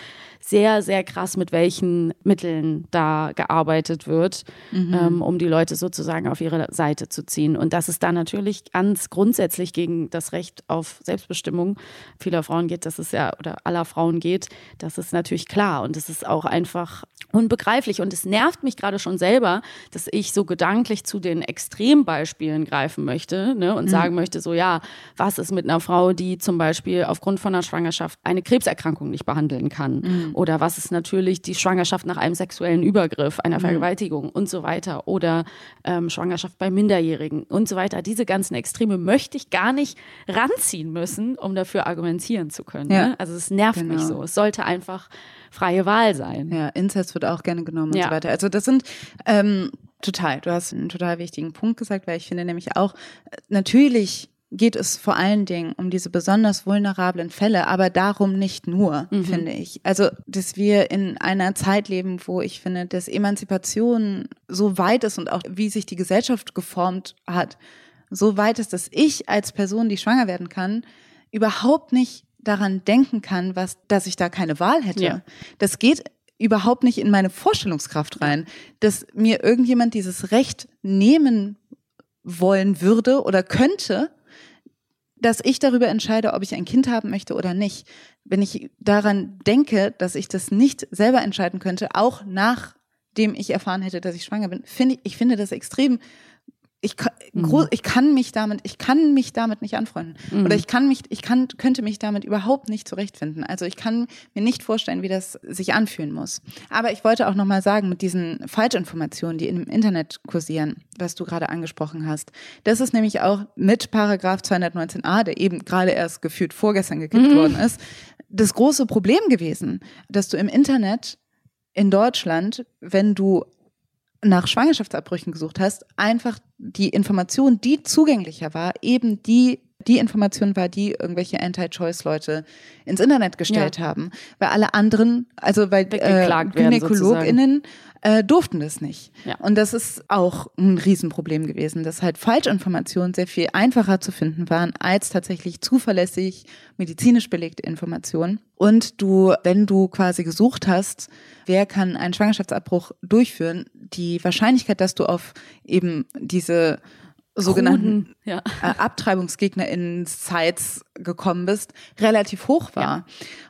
S2: sehr, sehr krass, mit welchen Mitteln da gearbeitet wird, mhm. ähm, um die Leute sozusagen auf ihre Seite zu ziehen. Und dass es da natürlich ganz grundsätzlich gegen das Recht auf Selbstbestimmung vieler Frauen geht, dass es ja, oder aller Frauen geht, das ist natürlich klar. Und es ist auch einfach unbegreiflich. Und es nervt mich gerade schon selber, dass ich so gedanklich zu den Extrembeispielen greifen möchte ne, und mhm. sagen möchte, so ja, was ist mit einer Frau, die zum Beispiel aufgrund von einer Schwangerschaft eine Krebserkrankung nicht behandeln kann? Mhm. Oder was ist natürlich die Schwangerschaft nach einem sexuellen Übergriff, einer mhm. Vergewaltigung und so weiter. Oder ähm, Schwangerschaft bei Minderjährigen und so weiter, diese ganzen Extreme möchte ich gar nicht ranziehen müssen, um dafür argumentieren zu können.
S1: Ja.
S2: Ne? Also es nervt mich
S1: Genau.
S2: so. Es sollte einfach freie Wahl sein.
S1: Ja, Inzest wird auch gerne genommen und
S2: Ja.
S1: so weiter. Also das sind ähm, total, du hast einen total wichtigen Punkt gesagt, weil ich finde nämlich auch, äh, natürlich geht es vor allen Dingen um diese besonders vulnerablen Fälle, aber darum nicht nur, finde ich. Also, dass wir in einer Zeit leben, wo ich finde, dass Emanzipation so weit ist und auch wie sich die Gesellschaft geformt hat, so weit ist, dass ich als Person, die schwanger werden kann, überhaupt nicht daran denken kann, was, dass ich da keine Wahl hätte.
S2: Ja.
S1: Das geht überhaupt nicht in meine Vorstellungskraft rein, dass mir irgendjemand dieses Recht nehmen wollen würde oder könnte, dass ich darüber entscheide, ob ich ein Kind haben möchte oder nicht. Wenn ich daran denke, dass ich das nicht selber entscheiden könnte, auch nachdem ich erfahren hätte, dass ich schwanger bin, finde ich, ich finde das extrem ich kann, groß, ich kann mich damit, ich kann mich damit nicht anfreunden. Oder ich kann mich, ich kann, könnte mich damit überhaupt nicht zurechtfinden. Also ich kann mir nicht vorstellen, wie das sich anfühlen muss. Aber ich wollte auch nochmal sagen, mit diesen Falschinformationen, die im Internet kursieren, was du gerade angesprochen hast, das ist nämlich auch mit Paragraph 219a, der eben gerade erst gefühlt vorgestern gekippt worden ist, das große Problem gewesen, dass du im Internet in Deutschland, wenn du nach Schwangerschaftsabbrüchen gesucht hast, einfach die Information, die zugänglicher war, eben die die Information war, die irgendwelche Anti-Choice-Leute ins Internet gestellt haben. Weil alle anderen, also weil äh, GynäkologInnen äh, durften das nicht.
S2: Ja.
S1: Und das ist auch ein Riesenproblem gewesen, dass halt Falschinformationen sehr viel einfacher zu finden waren als tatsächlich zuverlässig medizinisch belegte Informationen. Und du, wenn du quasi gesucht hast, wer kann einen Schwangerschaftsabbruch durchführen, die Wahrscheinlichkeit, dass du auf eben diese sogenannten
S2: ja.
S1: äh, AbtreibungsgegnerInnen-Sites gekommen bist, relativ hoch war.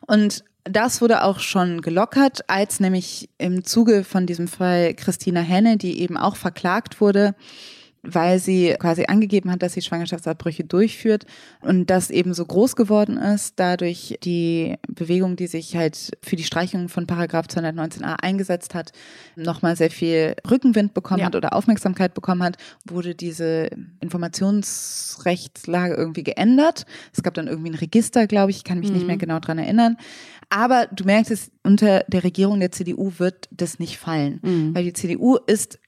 S1: Und das wurde auch schon gelockert, als nämlich im Zuge von diesem Fall Christina Henne, die eben auch verklagt wurde, weil sie quasi angegeben hat, dass sie Schwangerschaftsabbrüche durchführt und das eben so groß geworden ist, dadurch die Bewegung, die sich halt für die Streichung von Paragraph 219a eingesetzt hat, nochmal sehr viel Rückenwind bekommen
S2: Ja.
S1: hat oder Aufmerksamkeit bekommen hat, wurde diese Informationsrechtslage irgendwie geändert. Es gab dann irgendwie ein Register, glaube ich, ich kann mich nicht mehr genau dran erinnern. Aber du merkst es, unter der Regierung der CDU wird das nicht fallen, weil die CDU ist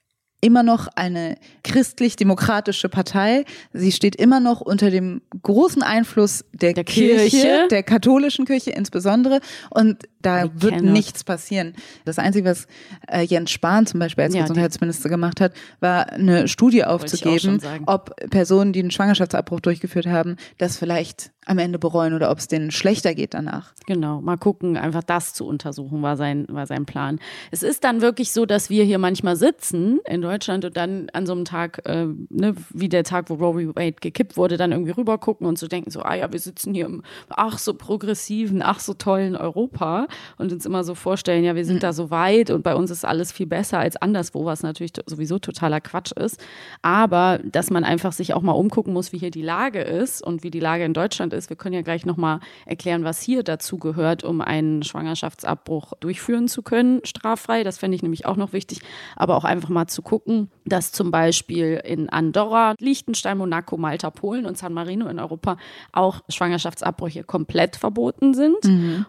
S1: immer noch eine christlich-demokratische Partei. Sie steht immer noch unter dem großen Einfluss der,
S2: Der
S1: Kirche,
S2: Kirche.
S1: der katholischen Kirche insbesondere. Und da
S2: I
S1: wird nichts passieren. Das Einzige, was äh, Jens Spahn zum Beispiel als
S2: Ja,
S1: Gesundheitsminister gemacht hat, war eine Studie
S2: ich
S1: aufzugeben, ob Personen, die einen Schwangerschaftsabbruch durchgeführt haben, das vielleicht am Ende bereuen oder ob es denen schlechter geht danach.
S2: Genau, mal gucken, einfach das zu untersuchen, war sein, war sein Plan. Es ist dann wirklich so, dass wir hier manchmal sitzen in Deutschland und dann an so einem Tag, äh, ne, wie der Tag, wo Roe v. Wade gekippt wurde, dann irgendwie rüber gucken und so denken, so, ah ja, wir sitzen hier im ach so progressiven, ach so tollen Europa und uns immer so vorstellen, ja, wir sind da so weit und bei uns ist alles viel besser als anderswo, was natürlich sowieso totaler Quatsch ist. Aber dass man einfach sich auch mal umgucken muss, wie hier die Lage ist und wie die Lage in Deutschland ist. Wir können ja gleich nochmal erklären, was hier dazu gehört, um einen Schwangerschaftsabbruch durchführen zu können, straffrei. Das fände ich nämlich auch noch wichtig. Aber auch einfach mal zu gucken, gucken, dass zum Beispiel in Andorra, Liechtenstein, Monaco, Malta, Polen und San Marino in Europa auch Schwangerschaftsabbrüche komplett verboten sind.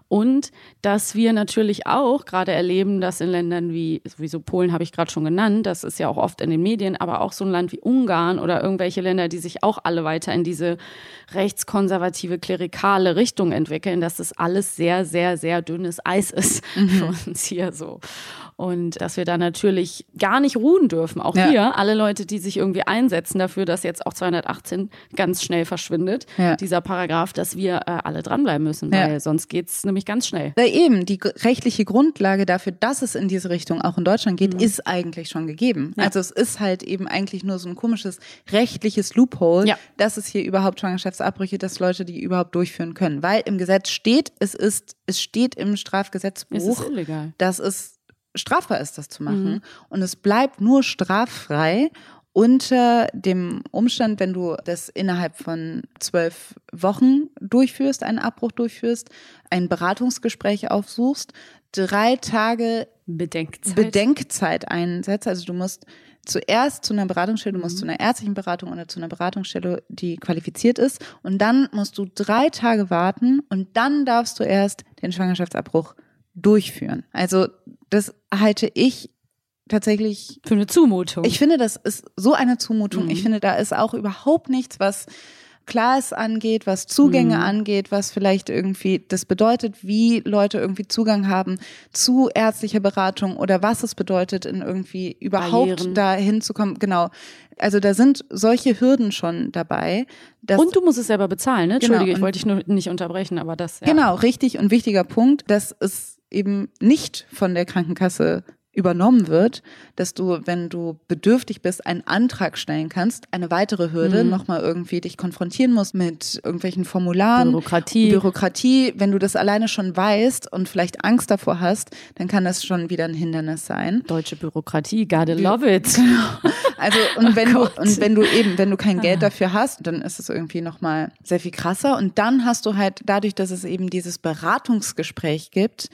S2: Und dass wir natürlich auch gerade erleben, dass in Ländern wie, sowieso Polen habe ich gerade schon genannt, das ist ja auch oft in den Medien, aber auch so ein Land wie Ungarn oder irgendwelche Länder, die sich auch alle weiter in diese rechtskonservative, klerikale Richtung entwickeln, dass das alles sehr, sehr, sehr dünnes Eis ist für uns hier so. Und dass wir da natürlich gar nicht ruhen dürfen. Auch
S1: Ja.
S2: Hier, alle Leute, die sich irgendwie einsetzen dafür, dass jetzt auch 218 ganz schnell verschwindet, dieser Paragraph, dass wir äh, alle dranbleiben müssen, weil sonst geht's nämlich ganz schnell.
S1: Ja, eben, die rechtliche Grundlage dafür, dass es in diese Richtung auch in Deutschland geht,
S2: Mhm.
S1: ist eigentlich schon gegeben. Also es ist halt eben eigentlich nur so ein komisches rechtliches Loophole,
S2: Ja.
S1: dass es hier überhaupt Schwangerschaftsabbrüche, dass Leute die überhaupt durchführen können. Weil im Gesetz steht, es ist, es steht im Strafgesetzbuch,
S2: Es ist illegal.
S1: dass es strafbar ist, das zu machen.
S2: Mhm.
S1: Und es bleibt nur straffrei unter dem Umstand, wenn du das innerhalb von zwölf Wochen durchführst, einen Abbruch durchführst, ein Beratungsgespräch aufsuchst, drei Tage
S2: Bedenkzeit.
S1: Bedenkzeit einsetzt. Also du musst zuerst zu einer Beratungsstelle, du musst zu einer ärztlichen Beratung oder zu einer Beratungsstelle, die qualifiziert ist. Und dann musst du drei Tage warten und dann darfst du erst den Schwangerschaftsabbruch durchführen. Also das halte ich tatsächlich
S2: Für eine Zumutung.
S1: ich finde, das ist so eine Zumutung. Ich finde, da ist auch überhaupt nichts, was Class angeht, was Zugänge angeht, was vielleicht irgendwie das bedeutet, wie Leute irgendwie Zugang haben zu ärztlicher Beratung oder was es bedeutet, in irgendwie überhaupt da hinzukommen. Genau. Also da sind solche Hürden schon dabei.
S2: Und du musst es selber bezahlen, ne? Entschuldige,
S1: Genau,
S2: ich wollte dich nur nicht unterbrechen, aber das. Ja.
S1: Genau, richtig und wichtiger Punkt, dass es eben nicht von der Krankenkasse übernommen wird, dass du, wenn du bedürftig bist, einen Antrag stellen kannst, eine weitere Hürde,
S2: Mhm.
S1: nochmal irgendwie dich konfrontieren musst mit irgendwelchen Formularen.
S2: Bürokratie.
S1: Bürokratie, wenn du das alleine schon weißt und vielleicht Angst davor hast, dann kann das schon wieder ein Hindernis sein.
S2: Deutsche Bürokratie, gotta love it.
S1: Also und wenn
S2: Gott.
S1: du und wenn du eben, wenn du kein Geld dafür hast, dann ist es irgendwie noch mal sehr viel krasser und dann hast du halt dadurch, dass es eben dieses Beratungsgespräch gibt,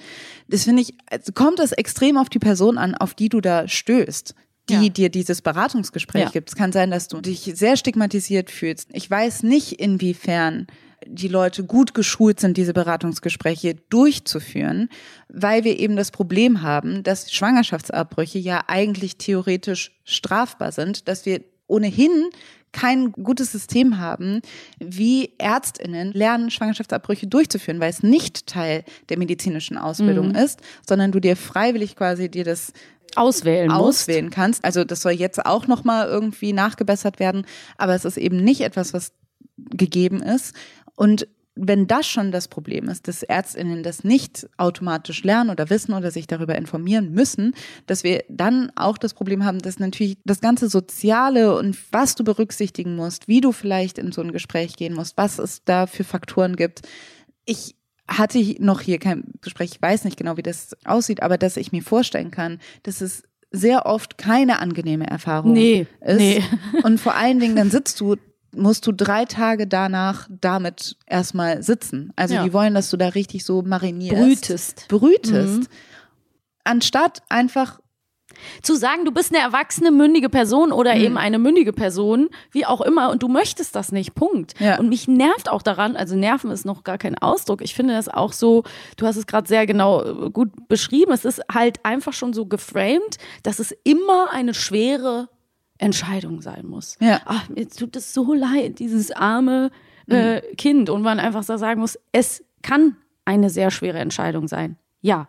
S1: das finde ich, also kommt es extrem auf die Person an, auf die du da stößt. Die
S2: Ja.
S1: dir dieses Beratungsgespräch
S2: Ja.
S1: gibt. Es kann sein, dass du dich sehr stigmatisiert fühlst. Ich weiß nicht, inwiefern die Leute gut geschult sind, diese Beratungsgespräche durchzuführen, weil wir eben das Problem haben, dass Schwangerschaftsabbrüche ja eigentlich theoretisch strafbar sind, dass wir ohnehin kein gutes System haben, wie Ärztinnen lernen, Schwangerschaftsabbrüche durchzuführen, weil es nicht Teil der medizinischen Ausbildung ist, sondern du dir freiwillig quasi dir das
S2: Auswählen musst.
S1: auswählen kannst. Also das soll jetzt auch noch mal irgendwie nachgebessert werden, aber es ist eben nicht etwas, was gegeben ist. Und wenn das schon das Problem ist, dass Ärztinnen das nicht automatisch lernen oder wissen oder sich darüber informieren müssen, dass wir dann auch das Problem haben, dass natürlich das ganze Soziale und was du berücksichtigen musst, wie du vielleicht in so ein Gespräch gehen musst, was es da für Faktoren gibt. Ich hatte noch hier kein Gespräch, ich weiß nicht genau, wie das aussieht, aber dass ich mir vorstellen kann, dass es sehr oft keine angenehme Erfahrung
S2: Nee,
S1: ist.
S2: nee.
S1: Und vor allen Dingen, dann sitzt du, musst du drei Tage danach damit erstmal sitzen. Also
S2: Ja.
S1: die wollen, dass du da richtig so marinierst.
S2: Brütest.
S1: Brütest.
S2: Mhm.
S1: Anstatt einfach
S2: Zu sagen, du bist eine erwachsene, mündige Person oder
S1: Mhm.
S2: eben eine mündige Person, wie auch immer, und du möchtest das nicht, Punkt.
S1: Ja.
S2: Und mich nervt auch daran, also nerven ist noch gar kein Ausdruck. Ich finde das auch so, du hast es gerade sehr genau äh, gut beschrieben, es ist halt einfach schon so geframed, dass es immer eine schwere Entscheidung sein muss.
S1: Ja.
S2: Ach, mir tut es so leid, dieses arme äh, Kind. Und man einfach so sagen muss, es kann eine sehr schwere Entscheidung sein. Ja,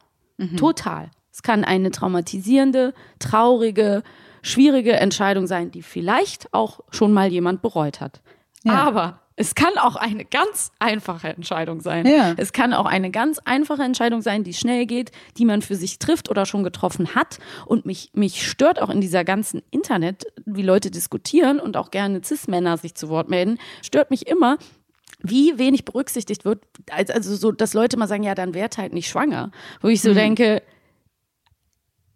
S2: total. Es kann eine traumatisierende, traurige, schwierige Entscheidung sein, die vielleicht auch schon mal jemand bereut hat. Aber es kann auch eine ganz einfache Entscheidung sein.
S1: Ja.
S2: Es kann auch eine ganz einfache Entscheidung sein, die schnell geht, die man für sich trifft oder schon getroffen hat. Und mich, mich stört auch in dieser ganzen Internet, wie Leute diskutieren und auch gerne Cis-Männer sich zu Wort melden, stört mich immer, wie wenig berücksichtigt wird, als- also so, dass Leute mal sagen, ja, dann werd halt nicht schwanger. Wo ich so denke,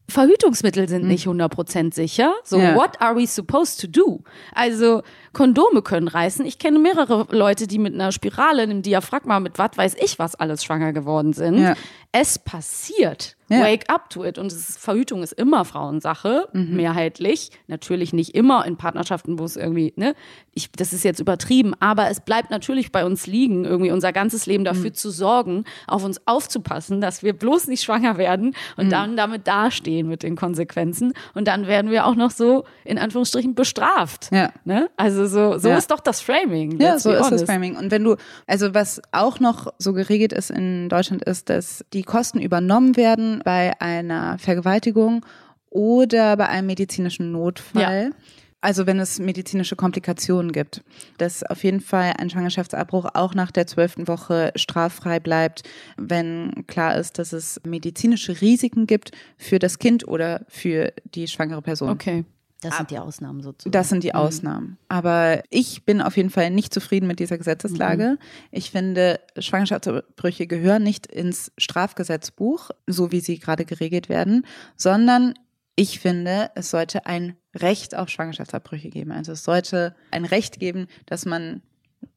S2: Verhütungsmittel sind nicht 100% sicher. So,
S1: Ja.
S2: what are we supposed to do? Also, Kondome können reißen. Ich kenne mehrere Leute, die mit einer Spirale, einem Diaphragma, mit was weiß ich was alles schwanger geworden sind.
S1: Ja.
S2: Es passiert.
S1: Ja.
S2: Wake up to it. Und es ist, Verhütung ist immer Frauensache, mehrheitlich. Natürlich nicht immer in Partnerschaften, wo es irgendwie, ne, ich, das ist jetzt übertrieben, aber es bleibt natürlich bei uns liegen, irgendwie unser ganzes Leben dafür zu sorgen, auf uns aufzupassen, dass wir bloß nicht schwanger werden und dann damit dastehen mit den Konsequenzen. Und dann werden wir auch noch so, in Anführungsstrichen, bestraft.
S1: Ja.
S2: Ne? Also so, so
S1: Ja.
S2: ist doch das Framing.
S1: Ja, so ist das. Framing. Und wenn du, also was auch noch so geregelt ist in Deutschland, ist, dass die Kosten übernommen werden bei einer Vergewaltigung oder bei einem medizinischen Notfall. Also wenn es medizinische Komplikationen gibt, dass auf jeden Fall ein Schwangerschaftsabbruch auch nach der zwölften Woche straffrei bleibt, wenn klar ist, dass es medizinische Risiken gibt für das Kind oder für die schwangere Person.
S2: Okay. Das sind die Ausnahmen sozusagen.
S1: Das sind die Ausnahmen. Aber ich bin auf jeden Fall nicht zufrieden mit dieser Gesetzeslage. Ich finde, Schwangerschaftsabbrüche gehören nicht ins Strafgesetzbuch, so wie sie gerade geregelt werden, sondern ich finde, es sollte ein Recht auf Schwangerschaftsabbrüche geben. Also es sollte ein Recht geben, dass man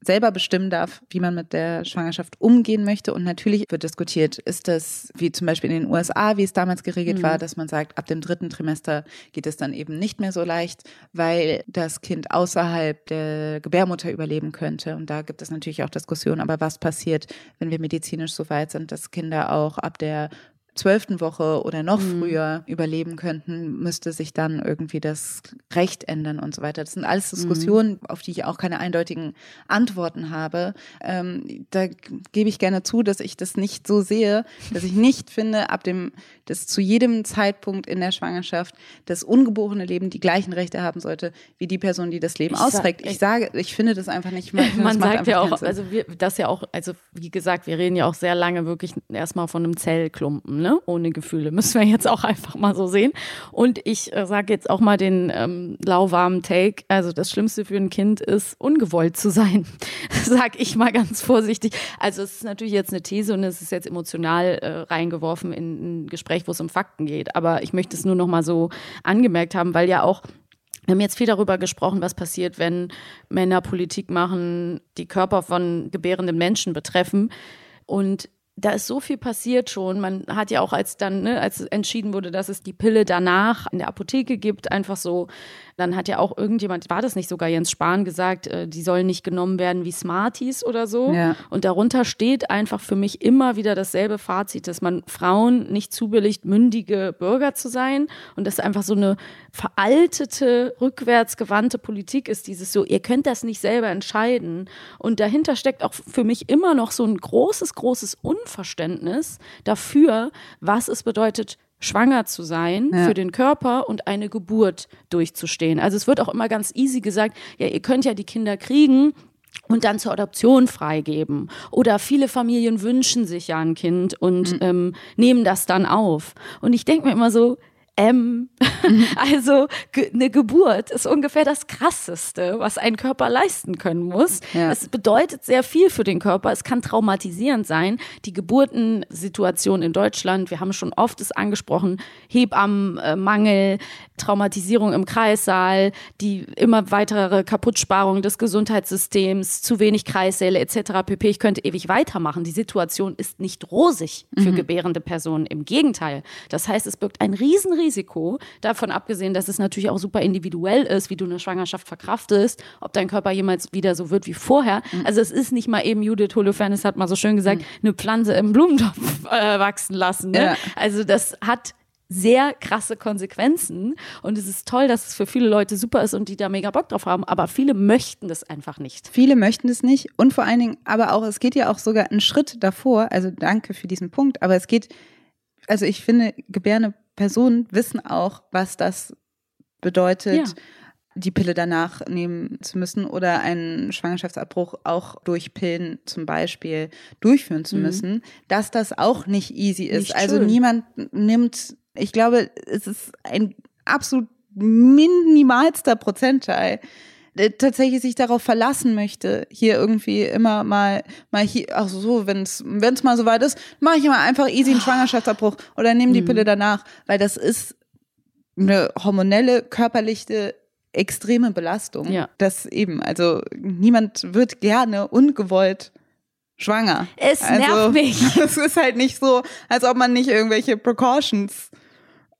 S1: selber bestimmen darf, wie man mit der Schwangerschaft umgehen möchte. Und natürlich wird diskutiert, ist das wie zum Beispiel in den USA, wie es damals geregelt mhm. war, dass man sagt, ab dem dritten Trimester geht es dann eben nicht mehr so leicht, weil das Kind außerhalb der Gebärmutter überleben könnte. Und da gibt es natürlich auch Diskussionen, aber was passiert, wenn wir medizinisch so weit sind, dass Kinder auch ab der zwölften Woche oder noch mhm. früher überleben könnten, müsste sich dann irgendwie das Recht ändern und so weiter. Das sind alles Diskussionen, mhm. auf die ich auch keine eindeutigen Antworten habe. Ähm, da gebe ich gerne zu, dass ich das nicht so sehe, dass ich nicht finde, ab dem, dass zu jedem Zeitpunkt in der Schwangerschaft das ungeborene Leben die gleichen Rechte haben sollte, wie die Person, die das Leben ich austrägt. Sag, ich sage, ich finde das einfach nicht.
S2: Mal, Man sagt ja auch, also wir, das ja auch, also wie gesagt, wir reden ja auch sehr lange wirklich erstmal von einem Zellklumpen ne? ohne Gefühle. Müssen wir jetzt auch einfach mal so sehen. Und ich äh, sage jetzt auch mal den ähm, lauwarmen Take. Also das Schlimmste für ein Kind ist, ungewollt zu sein. sag ich mal ganz vorsichtig. Also es ist natürlich jetzt eine These und es ist jetzt emotional äh, reingeworfen in ein Gespräch, wo es um Fakten geht. Aber ich möchte es nur noch mal so angemerkt haben, weil ja auch wir haben jetzt viel darüber gesprochen, was passiert, wenn Männer Politik machen, die Körper von gebärenden Menschen betreffen. Und da ist so viel passiert schon. Man hat ja auch, als dann, ne, als entschieden wurde, dass es die Pille danach in der Apotheke gibt, einfach so dann hat ja auch irgendjemand, war das nicht sogar Jens Spahn, gesagt, äh, die sollen nicht genommen werden wie Smarties oder so. Ja. Und darunter steht einfach für mich immer wieder dasselbe Fazit, dass man Frauen nicht zubilligt, mündige Bürger zu sein und dass einfach so eine veraltete, rückwärtsgewandte Politik ist, dieses so, ihr könnt das nicht selber entscheiden. Und dahinter steckt auch für mich immer noch so ein großes, großes Unverständnis dafür, was es bedeutet, schwanger zu sein ja. für den Körper und eine Geburt durchzustehen. Also es wird auch immer ganz easy gesagt, ja, ihr könnt ja die Kinder kriegen, und dann zur Adoption freigeben. Oder viele Familien wünschen sich ja ein Kind und mhm. ähm, nehmen das dann auf. Und ich denke mir immer so, M. also ge eine Geburt ist ungefähr das Krasseste, was ein Körper leisten können muss. Ja. Es bedeutet sehr viel für den Körper. Es kann traumatisierend sein. Die Geburtensituation in Deutschland, wir haben schon oft es angesprochen, Hebammenmangel, Traumatisierung im Kreissaal, die immer weitere Kaputtsparung des Gesundheitssystems, zu wenig Kreissäle etc. pp. Ich könnte ewig weitermachen. Die Situation ist nicht rosig für mhm. gebärende Personen. Im Gegenteil. Das heißt, es birgt ein riesen Risiko, davon abgesehen, dass es natürlich auch super individuell ist, wie du eine Schwangerschaft verkraftest, ob dein Körper jemals wieder so wird wie vorher. Mhm. Also es ist nicht mal eben, Judith Holofernes hat mal so schön gesagt, mhm. eine Pflanze im Blumentopf äh, wachsen lassen. Ne? Ja. Also das hat sehr krasse Konsequenzen. Und es ist toll, dass es für viele Leute super ist und die da mega Bock drauf haben. Aber viele möchten das einfach nicht.
S1: Viele möchten es nicht. Und vor allen Dingen, aber auch, es geht ja auch sogar einen Schritt davor. Also danke für diesen Punkt. Aber es geht, also ich finde, gebärende Personen wissen auch, was das bedeutet. Ja die Pille danach nehmen zu müssen oder einen Schwangerschaftsabbruch auch durch Pillen zum Beispiel durchführen zu mhm. müssen, dass das auch nicht easy ist. Nicht also niemand nimmt, ich glaube, es ist ein absolut minimalster Prozentteil, der tatsächlich sich darauf verlassen möchte, hier irgendwie immer mal, mal hier, ach so, wenn es mal so weit ist, mache ich mal einfach easy einen Schwangerschaftsabbruch oder nehme die mhm. Pille danach, weil das ist eine hormonelle, körperliche extreme Belastung. Ja. Das eben, also niemand wird gerne ungewollt schwanger.
S2: Es
S1: also,
S2: nervt mich.
S1: Es ist halt nicht so, als ob man nicht irgendwelche Precautions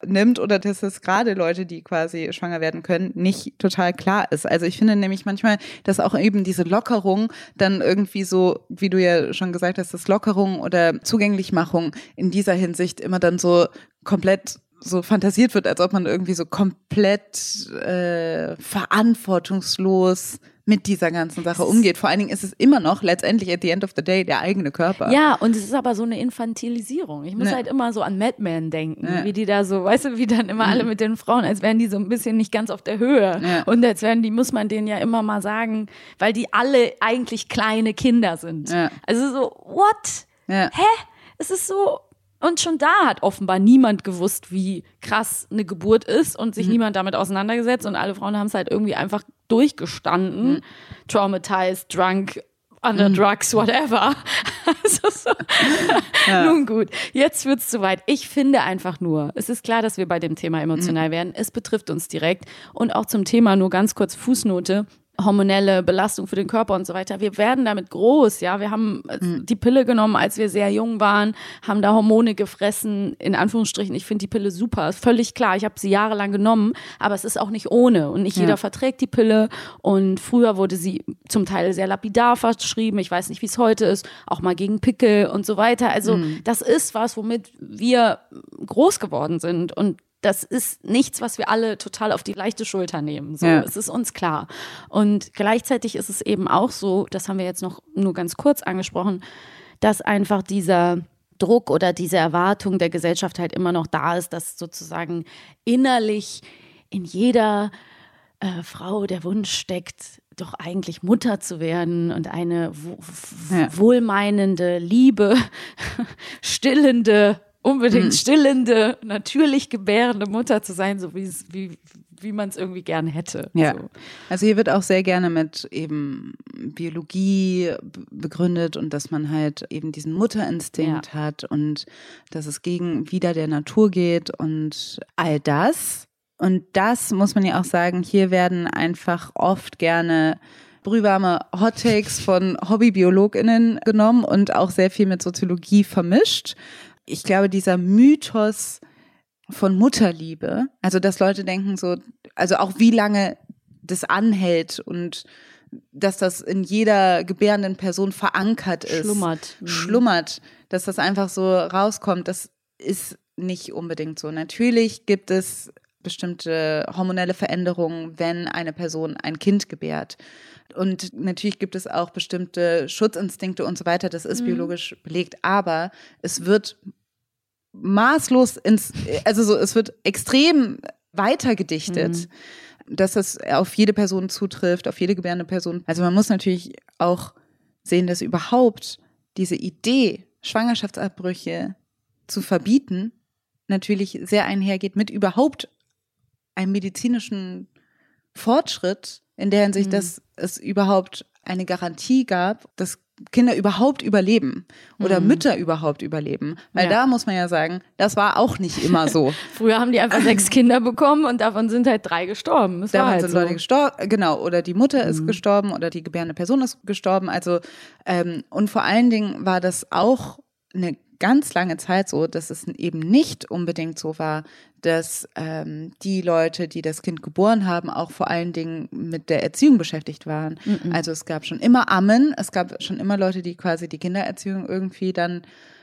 S1: nimmt oder dass es gerade Leute, die quasi schwanger werden können, nicht total klar ist. Also ich finde nämlich manchmal, dass auch eben diese Lockerung dann irgendwie so, wie du ja schon gesagt hast, das Lockerung oder Zugänglichmachung in dieser Hinsicht immer dann so komplett so fantasiert wird, als ob man irgendwie so komplett äh, verantwortungslos mit dieser ganzen Sache umgeht. Vor allen Dingen ist es immer noch letztendlich at the end of the day der eigene Körper.
S2: Ja, und es ist aber so eine Infantilisierung. Ich muss ne. halt immer so an Mad Men denken, ne. wie die da so, weißt du, wie dann immer mhm. alle mit den Frauen, als wären die so ein bisschen nicht ganz auf der Höhe. Ja. Und als wären die, muss man denen ja immer mal sagen, weil die alle eigentlich kleine Kinder sind. Also so, what? Hä? Es ist so, und schon da hat offenbar niemand gewusst, wie krass eine Geburt ist und sich mhm. niemand damit auseinandergesetzt. Und alle Frauen haben es halt irgendwie einfach durchgestanden. Mhm. Traumatized, drunk, under mhm. drugs, whatever. also so. ja. Nun gut, jetzt wird's soweit. Ich finde einfach nur, es ist klar, dass wir bei dem Thema emotional mhm. werden. Es betrifft uns direkt. Und auch zum Thema nur ganz kurz Fußnote hormonelle Belastung für den Körper und so weiter. Wir werden damit groß, ja. Wir haben
S1: Mhm.
S2: die Pille genommen, als wir sehr jung waren, haben da Hormone gefressen, in Anführungsstrichen. Ich finde die Pille super, ist völlig klar. Ich habe sie jahrelang genommen, aber es ist auch nicht ohne und nicht
S1: Ja.
S2: jeder verträgt die Pille und früher wurde sie zum Teil sehr lapidar verschrieben. Ich weiß nicht, wie es heute ist, auch mal gegen Pickel und so weiter. Also
S1: Mhm.
S2: das ist was, womit wir groß geworden sind und das ist nichts, was wir alle total auf die leichte Schulter nehmen. So,
S1: Ja.
S2: es ist uns klar. Und gleichzeitig ist es eben auch so, das haben wir jetzt noch nur ganz kurz angesprochen, dass einfach dieser Druck oder diese Erwartung der Gesellschaft halt immer noch da ist, dass sozusagen innerlich in jeder äh, Frau der Wunsch steckt, doch eigentlich Mutter zu werden und eine
S1: Ja.
S2: wohlmeinende, liebe, stillende, unbedingt
S1: Mhm.
S2: stillende, natürlich gebärende Mutter zu sein, so wie wie, wie man es irgendwie gern hätte.
S1: Ja.
S2: So.
S1: Also hier wird auch sehr gerne mit eben Biologie begründet und dass man halt eben diesen Mutterinstinkt hat und dass es gegen wieder der Natur geht und all das. Und das muss man ja auch sagen, hier werden einfach oft gerne brühwarme Hot Takes von HobbybiologInnen genommen und auch sehr viel mit Soziologie vermischt. Ich glaube, dieser Mythos von Mutterliebe, also dass Leute denken so, also auch wie lange das anhält und dass das in jeder gebärenden Person verankert ist.
S2: Schlummert. Mhm.
S1: Schlummert, dass das einfach so rauskommt, das ist nicht unbedingt so. Natürlich gibt es bestimmte hormonelle Veränderungen, wenn eine Person ein Kind gebärt. Und natürlich gibt es auch bestimmte Schutzinstinkte und so weiter, das ist biologisch belegt, aber es wird maßlos ins, also so, es wird extrem weitergedichtet, dass das auf jede Person zutrifft, auf jede gebärende Person. Also man muss natürlich auch sehen, dass überhaupt diese Idee, Schwangerschaftsabbrüche zu verbieten, natürlich sehr einhergeht mit überhaupt einem medizinischen Fortschritt, in der Hinsicht, dass es überhaupt eine Garantie gab, dass Kinder überhaupt überleben oder Mütter überhaupt überleben. Weil
S2: Ja.
S1: da muss man ja sagen, das war auch nicht immer so.
S2: Früher haben die einfach sechs Kinder bekommen und davon sind halt drei gestorben. Das
S1: Daran
S2: halt
S1: sind
S2: so.
S1: Leute gestorben, genau, oder die Mutter
S2: Mhm.
S1: ist gestorben oder die gebärende Person ist gestorben. Also, ähm, und vor allen Dingen war das auch eine ganz lange Zeit so, dass es eben nicht unbedingt so war, dass ähm, die Leute, die das Kind geboren haben, auch vor allen Dingen mit der Erziehung beschäftigt waren. Also es gab schon immer Ammen, es gab schon immer Leute, die quasi die Kindererziehung irgendwie dann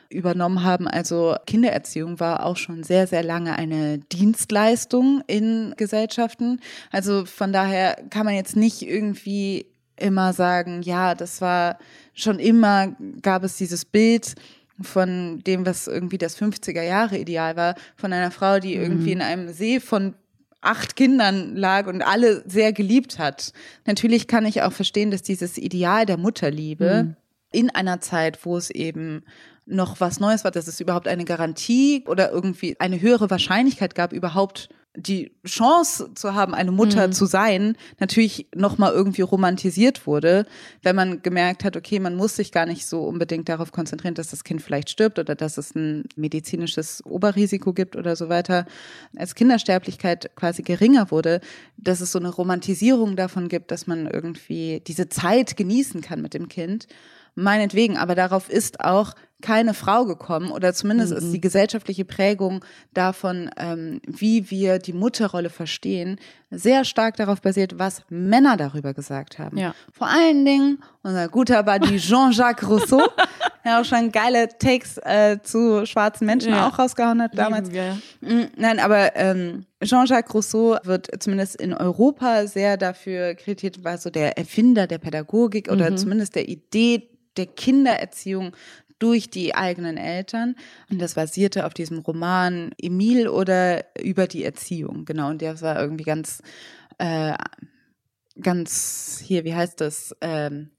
S1: übernommen haben. Also Kindererziehung war auch schon sehr, sehr lange eine Dienstleistung in Gesellschaften. Also von daher kann man jetzt nicht irgendwie immer sagen, ja, das war schon immer, gab es dieses Bild von dem, was irgendwie das 50er Jahre Ideal war, von einer Frau, die irgendwie in einem See von acht Kindern lag und alle sehr geliebt hat. Natürlich kann ich auch verstehen, dass dieses Ideal der Mutterliebe in einer Zeit, wo es eben noch was Neues war, dass es überhaupt eine Garantie oder irgendwie eine höhere Wahrscheinlichkeit gab, überhaupt die Chance zu haben, eine Mutter zu sein, natürlich nochmal irgendwie romantisiert wurde, wenn man gemerkt hat, okay, man muss sich gar nicht so unbedingt darauf konzentrieren, dass das Kind vielleicht stirbt oder dass es ein medizinisches Oberrisiko gibt oder so weiter. Als Kindersterblichkeit quasi geringer wurde, dass es so eine Romantisierung davon gibt, dass man irgendwie diese Zeit genießen kann mit dem Kind. Meinetwegen, aber darauf ist auch keine Frau gekommen oder zumindest ist die gesellschaftliche Prägung davon, ähm, wie wir die Mutterrolle verstehen, sehr stark darauf basiert, was Männer darüber gesagt haben.
S2: Ja.
S1: Vor allen Dingen unser guter Buddy Jean-Jacques Rousseau, der auch schon geile Takes äh, zu schwarzen Menschen
S2: Ja.
S1: auch rausgehauen hat damals. Mm, Nein, aber ähm, Jean-Jacques Rousseau wird zumindest in Europa sehr dafür kritisiert, war so der Erfinder der Pädagogik oder zumindest der Idee der Kindererziehung durch die eigenen Eltern. Und das basierte auf diesem Roman Emile oder über die Erziehung. Genau, und der war irgendwie ganz, äh, ganz hier, wie heißt das? Ähm,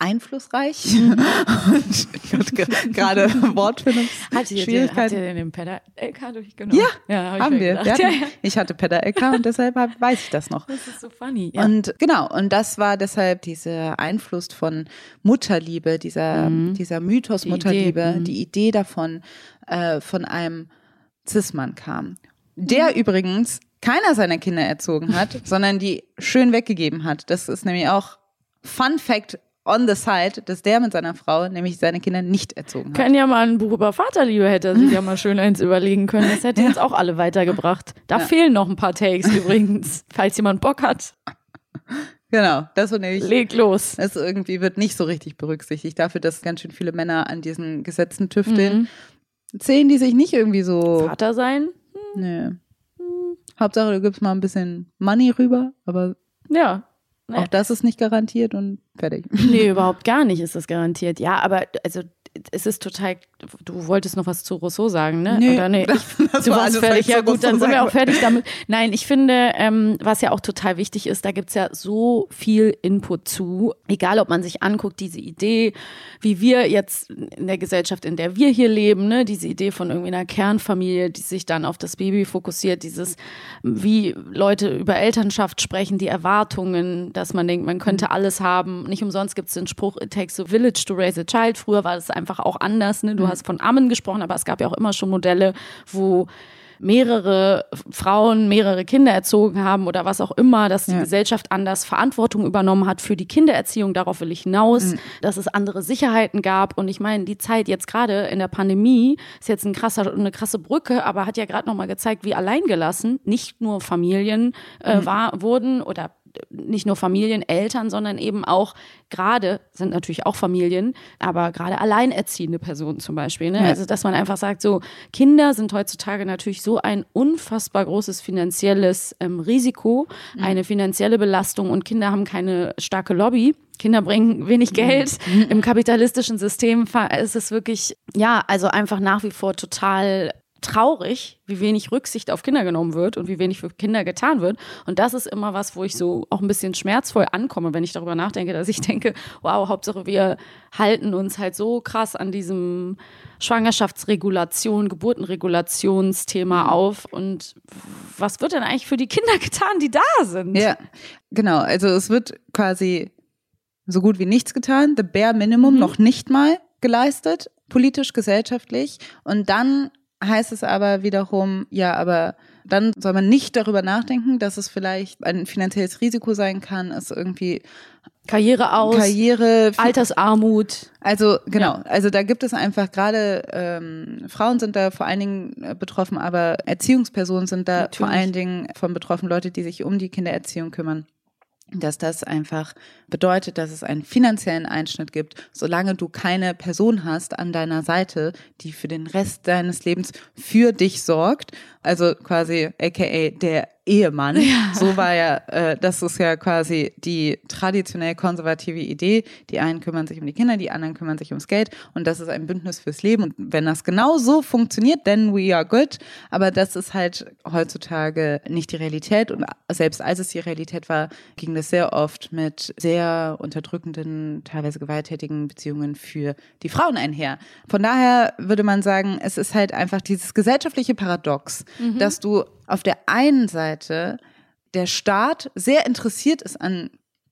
S1: einflussreich und ich hatte ge- gerade
S2: den- habt
S1: Wortfindungsschwierigkeiten.
S2: ihr den Pedal-LK durchgenommen?
S1: Ja,
S2: hab ich
S1: haben wir.
S2: gedacht.
S1: wir hatten,
S2: Ja, ja.
S1: Ich hatte Pedal-LK und deshalb hab, weiß ich das noch.
S2: Das ist so funny. Ja.
S1: Und genau, und das war deshalb dieser Einfluss von Mutterliebe, dieser, dieser Mythos
S2: Mhm. Die
S1: Mutterliebe,
S2: Idee, mhm.
S1: die Idee davon äh, von einem Cis-Mann kam. der übrigens keiner seiner Kinder erzogen hat, sondern die schön weggegeben hat. Das ist nämlich auch Fun Fact on the side, dass der mit seiner Frau nämlich seine Kinder nicht erzogen hat.
S2: Können ja mal ein Buch über Vaterliebe hätte er sich ja mal schön eins überlegen können. Das hätte uns auch alle weitergebracht. Da fehlen noch ein paar Takes übrigens, falls jemand Bock hat.
S1: Genau, das wird nämlich.
S2: Leg los.
S1: Das irgendwie wird nicht so richtig berücksichtigt. Dafür, dass ganz schön viele Männer an diesen Gesetzen tüfteln, zählen die sich nicht irgendwie so.
S2: Vater sein?
S1: Nee. Hauptsache, du gibst mal ein bisschen Money rüber, aber
S2: Ja.
S1: Auch das ist nicht garantiert und fertig.
S2: Nee, überhaupt gar nicht ist das garantiert. Ja, aber also es ist total. Du wolltest noch was zu Rousseau sagen, ne?
S1: Nee,
S2: Oder nee?
S1: das
S2: du
S1: war
S2: warst fertig.
S1: ich
S2: Ja gut, dann sind wir auch fertig damit. Nein, ich finde, ähm, was ja auch total wichtig ist, da gibt's ja so viel Input zu. Egal, ob man sich anguckt, diese Idee, wie wir jetzt in der Gesellschaft, in der wir hier leben, ne, diese Idee von irgendwie einer Kernfamilie, die sich dann auf das Baby fokussiert, dieses, wie Leute über Elternschaft sprechen, die Erwartungen, dass man denkt, man könnte alles haben. Nicht umsonst gibt's den Spruch, it takes a village to raise a child. Früher war das einfach auch anders. Ne? Du hast von Ammen gesprochen, aber es gab ja auch immer schon Modelle, wo mehrere Frauen mehrere Kinder erzogen haben oder was auch immer, dass die
S1: Ja.
S2: Gesellschaft anders Verantwortung übernommen hat für die Kindererziehung. Darauf will ich hinaus, dass es andere Sicherheiten gab. Und ich meine, die Zeit jetzt gerade in der Pandemie ist jetzt ein krasser, eine krasse Brücke, aber hat ja gerade nochmal gezeigt, wie alleingelassen nicht nur Familien äh, war, wurden oder nicht nur Familien, Eltern, sondern eben auch gerade, sind natürlich auch Familien, aber gerade alleinerziehende Personen zum Beispiel. Ne?
S1: Ja.
S2: Also, dass man einfach sagt, so, Kinder sind heutzutage natürlich so ein unfassbar großes finanzielles ähm, Risiko, eine finanzielle Belastung und Kinder haben keine starke Lobby. Kinder bringen wenig Geld. Im kapitalistischen System ist es wirklich, ja, also einfach nach wie vor total traurig, wie wenig Rücksicht auf Kinder genommen wird und wie wenig für Kinder getan wird. Und das ist immer was, wo ich so auch ein bisschen schmerzvoll ankomme, wenn ich darüber nachdenke, dass ich denke, wow, Hauptsache wir halten uns halt so krass an diesem Schwangerschaftsregulation, Geburtenregulationsthema auf. Und was wird denn eigentlich für die Kinder getan, die da sind?
S1: Ja, genau. Also es wird quasi so gut wie nichts getan, the bare minimum noch nicht mal geleistet, politisch, gesellschaftlich. Und dann heißt es aber wiederum, ja, aber dann soll man nicht darüber nachdenken, dass es vielleicht ein finanzielles Risiko sein kann, es irgendwie
S2: Karriere aus,
S1: Karriere,
S2: Altersarmut.
S1: also genau, also da gibt es einfach gerade ähm, Frauen sind da vor allen Dingen äh, betroffen, aber Erziehungspersonen sind da vor
S2: Natürlich.
S1: allen Dingen von betroffen, Leute, die sich um die Kindererziehung kümmern. Dass das einfach bedeutet, dass es einen finanziellen Einschnitt gibt, solange du keine Person hast an deiner Seite, die für den Rest deines Lebens für dich sorgt. Also quasi, aka der Ehemann. So war ja, äh, das ist ja quasi die traditionell konservative Idee. Die einen kümmern sich um die Kinder, die anderen kümmern sich ums Geld. Und das ist ein Bündnis fürs Leben. Und wenn das genau so funktioniert, then we are good. Aber das ist halt heutzutage nicht die Realität. Und selbst als es die Realität war, ging das sehr oft mit sehr unterdrückenden, teilweise gewalttätigen Beziehungen für die Frauen einher. Von daher würde man sagen, es ist halt einfach dieses gesellschaftliche Paradox, dass du auf der einen Seite der Staat sehr interessiert ist an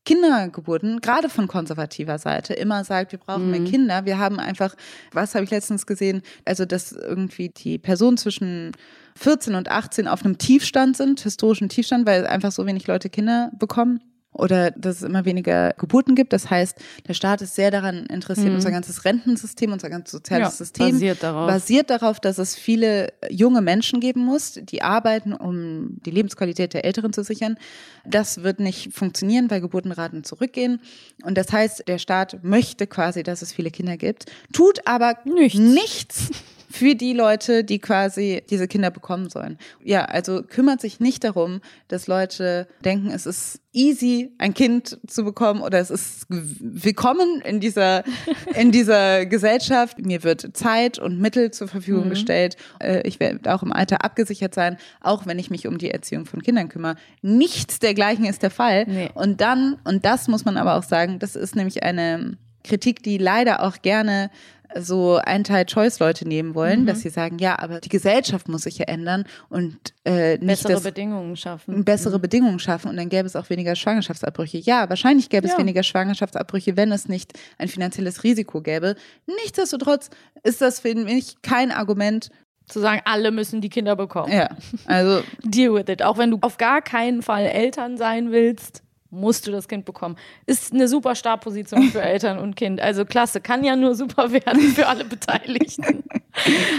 S1: Kindergeburten, gerade von konservativer Seite, immer sagt, wir brauchen mehr Kinder. Wir haben einfach, was habe ich letztens gesehen, also dass irgendwie die Personen zwischen 14 und 18 auf einem Tiefstand sind, historischen Tiefstand, weil einfach so wenig Leute Kinder bekommen. Oder dass es immer weniger Geburten gibt. Das heißt, der Staat ist sehr daran interessiert, unser ganzes Rentensystem, unser ganzes soziales
S2: Ja,
S1: System
S2: basiert darauf.
S1: basiert darauf, dass es viele junge Menschen geben muss, die arbeiten, um die Lebensqualität der Älteren zu sichern. Das wird nicht funktionieren, weil Geburtenraten zurückgehen. Und das heißt, der Staat möchte quasi, dass es viele Kinder gibt, tut aber
S2: Nichts.
S1: nichts für die Leute, die quasi diese Kinder bekommen sollen. Ja, also kümmert sich nicht darum, dass Leute denken, es ist easy, ein Kind zu bekommen oder es ist willkommen in dieser, in dieser Gesellschaft. Mir wird Zeit und Mittel zur Verfügung gestellt. Äh, Ich werde auch im Alter abgesichert sein, auch wenn ich mich um die Erziehung von Kindern kümmere. Nichts dergleichen ist der Fall.
S2: Nee.
S1: Und dann, und das muss man aber auch sagen, das ist nämlich eine Kritik, die leider auch gerne so Anti-Choice-Leute nehmen wollen, dass sie sagen, ja, aber die Gesellschaft muss sich ja ändern und äh, nicht
S2: Bessere
S1: das,
S2: Bedingungen schaffen.
S1: bessere Bedingungen schaffen und dann gäbe es auch weniger Schwangerschaftsabbrüche. Ja, wahrscheinlich gäbe es
S2: Ja.
S1: weniger Schwangerschaftsabbrüche, wenn es nicht ein finanzielles Risiko gäbe. Nichtsdestotrotz ist das für mich kein Argument,
S2: Zu sagen, alle müssen die Kinder bekommen.
S1: Ja, also
S2: Deal with it. Auch wenn du auf gar keinen Fall Eltern sein willst, musst du das Kind bekommen. Ist eine super Startposition für Eltern und Kind. Also klasse, kann ja nur super werden für alle Beteiligten.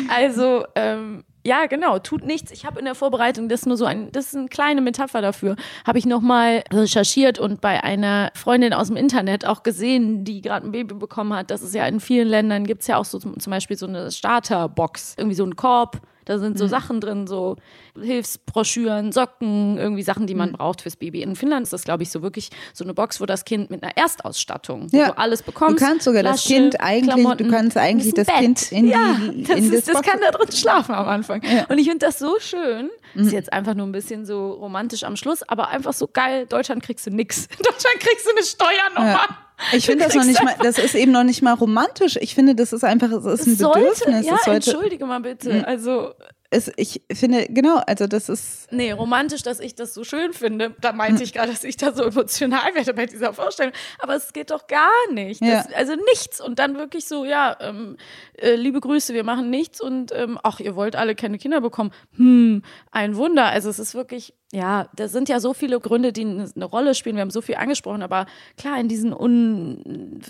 S2: Also ähm, ja, genau, tut nichts. Ich habe in der Vorbereitung, das ist nur so ein, das ist eine kleine Metapher dafür, habe ich nochmal recherchiert und bei einer Freundin aus dem Internet auch gesehen, die gerade ein Baby bekommen hat, dass es ja in vielen Ländern gibt es ja auch so zum, zum Beispiel so eine Starterbox, irgendwie so ein Korb, da sind so
S1: Mhm.
S2: Sachen drin, so Hilfsbroschüren, Socken, irgendwie Sachen, die
S1: Mhm.
S2: man braucht fürs Baby. In Finnland ist das, glaube ich, so wirklich so eine Box, wo das Kind mit einer Erstausstattung,
S1: Ja.
S2: du alles bekommst.
S1: Du kannst sogar das
S2: Flasche,
S1: Kind eigentlich-
S2: Klamotten,
S1: du kannst eigentlich das Kind in die-
S2: ja, das,
S1: in
S2: ist,
S1: das
S2: das kann da drin schlafen am Anfang.
S1: Ja. Mhm.
S2: Und ich finde das so schön. Ist jetzt einfach nur ein bisschen so romantisch am Schluss, aber einfach so geil. Deutschland kriegst du nix. In Deutschland kriegst du eine Steuernummer.
S1: Ja. Ich finde das noch nicht mal, das ist eben noch nicht mal romantisch. Ich finde, das ist einfach, es ist ein
S2: sollte,
S1: Bedürfnis.
S2: ja,
S1: sollte,
S2: entschuldige mal bitte.
S1: Mhm.
S2: Also,
S1: es, ich finde, genau, also das ist,
S2: nee, romantisch, dass ich das so schön finde. Da meinte ich gerade, dass ich da so emotional werde bei dieser Vorstellung. Aber es geht doch gar nicht. Das,
S1: Ja.
S2: Also nichts. Und dann wirklich so, ja, ähm, äh, liebe Grüße, wir machen nichts und ähm, ach, ihr wollt alle keine Kinder bekommen. Hm, ein Wunder. Also es ist wirklich, ja, da sind ja so viele Gründe, die eine Rolle spielen. Wir haben so viel angesprochen, aber klar, in diesen un,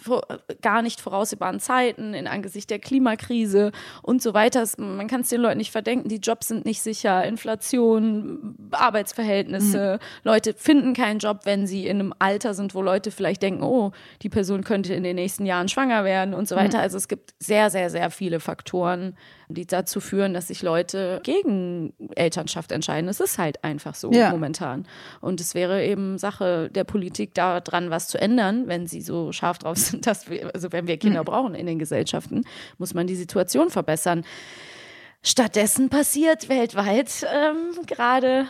S2: gar nicht voraussehbaren Zeiten, in Angesicht der Klimakrise und so weiter, man kann es den Leuten nicht verdenken, die Jobs sind nicht sicher, Inflation, Arbeitsverhältnisse, Leute finden keinen Job, wenn sie in einem Alter sind, wo Leute vielleicht denken, oh, die Person könnte in den nächsten Jahren schwanger werden und so weiter. Also es gibt sehr, sehr, sehr viele Faktoren, die dazu führen, dass sich Leute gegen Elternschaft entscheiden. Es ist halt einfach so
S1: Ja.
S2: momentan. Und es wäre eben Sache der Politik daran, was zu ändern, wenn sie so scharf drauf sind, dass wir, also wenn wir Kinder brauchen in den Gesellschaften, muss man die Situation verbessern. Stattdessen passiert weltweit ähm, gerade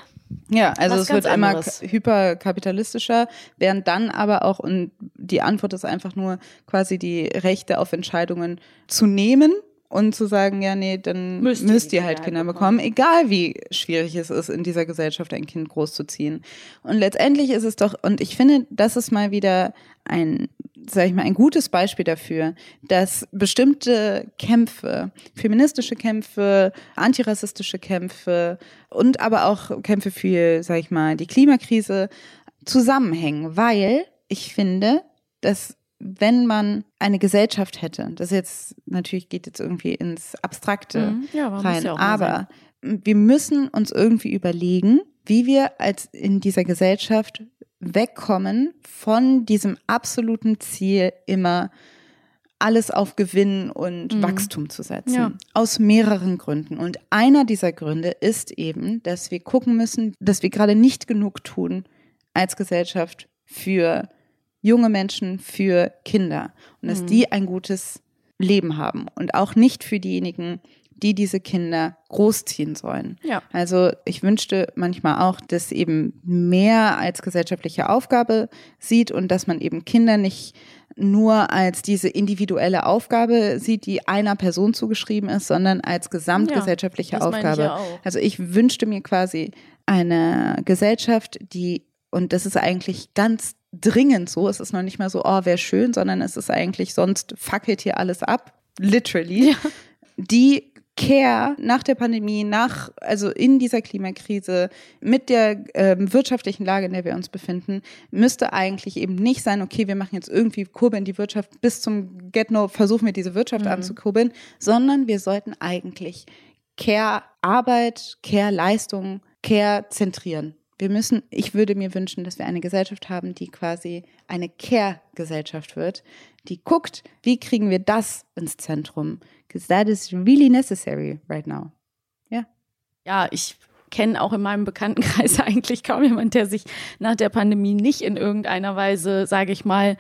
S1: ja, also
S2: Was
S1: es wird k- hyperkapitalistischer, während dann aber auch, und die Antwort ist einfach nur quasi die Rechte auf Entscheidungen zu nehmen und zu sagen, ja, nee, dann
S2: Müsst
S1: müsst,
S2: ihr
S1: ihr halt
S2: Kinder
S1: Kinder
S2: bekommen.
S1: bekommen, egal wie schwierig es ist, in dieser Gesellschaft ein Kind großzuziehen. Und letztendlich ist es doch, und ich finde, das ist mal wieder ein, sag ich mal, ein gutes Beispiel dafür, dass bestimmte Kämpfe, feministische Kämpfe, antirassistische Kämpfe und aber auch Kämpfe für, sag ich mal, die Klimakrise zusammenhängen, weil ich finde, dass wenn man eine Gesellschaft hätte, das jetzt natürlich geht jetzt irgendwie ins Abstrakte
S2: Mhm. Ja,
S1: rein,
S2: ja
S1: aber wir müssen uns irgendwie überlegen, wie wir als in dieser Gesellschaft wegkommen von diesem absoluten Ziel immer alles auf Gewinn und Wachstum zu setzen.
S2: Mhm. Ja.
S1: Aus mehreren Gründen. Und einer dieser Gründe ist eben, dass wir gucken müssen, dass wir gerade nicht genug tun als Gesellschaft für junge Menschen, für Kinder. Und
S2: Mhm.
S1: dass die ein gutes Leben haben. Und auch nicht für diejenigen, die diese Kinder großziehen sollen.
S2: Ja.
S1: Also ich wünschte manchmal auch, dass eben mehr als gesellschaftliche Aufgabe sieht und dass man eben Kinder nicht nur als diese individuelle Aufgabe sieht, die einer Person zugeschrieben ist, sondern als gesamtgesellschaftliche
S2: das meine ich
S1: Aufgabe.
S2: ja.
S1: Also ich wünschte mir quasi eine Gesellschaft, die, und das ist eigentlich ganz dringend so, es ist noch nicht mal so, oh, wäre schön, sondern es ist eigentlich, sonst fackelt hier alles ab, literally, die Care nach der Pandemie, nach, also in dieser Klimakrise, mit der ähm, wirtschaftlichen Lage, in der wir uns befinden, müsste eigentlich eben nicht sein, okay, wir machen jetzt irgendwie kurbeln die Wirtschaft bis zum Get-No, versuchen wir diese Wirtschaft anzukurbeln, sondern wir sollten eigentlich Care-Arbeit, Care-Leistung, Care zentrieren. Wir müssen, ich würde mir wünschen, dass wir eine Gesellschaft haben, die quasi eine Care-Gesellschaft wird, die guckt, wie kriegen wir das ins Zentrum? Because that is really necessary right now. Ja.
S2: ja, ich kenne auch in meinem Bekanntenkreis eigentlich kaum jemand, der sich nach der Pandemie nicht in irgendeiner Weise, sage ich mal,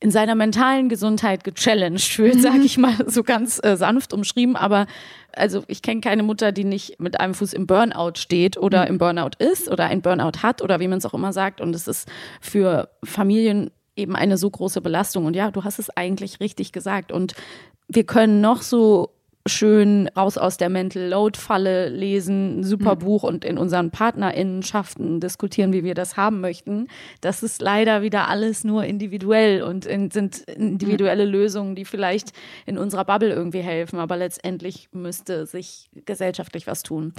S2: in seiner mentalen Gesundheit gechallenged fühlt, sage ich mal so ganz äh, sanft umschrieben. Aber also ich kenne keine Mutter, die nicht mit einem Fuß im Burnout steht oder im Burnout ist oder ein Burnout hat oder wie man es auch immer sagt. Und es ist für Familien eben eine so große Belastung. Und ja, du hast es eigentlich richtig gesagt. Und wir können noch so schön raus aus der Mental Load Falle lesen, ein super mhm. Buch und in unseren Partnerinnenschaften diskutieren, wie wir das haben möchten. Das ist leider wieder alles nur individuell und in, sind individuelle mhm. Lösungen, die vielleicht in unserer Bubble irgendwie helfen, aber letztendlich müsste sich gesellschaftlich was tun.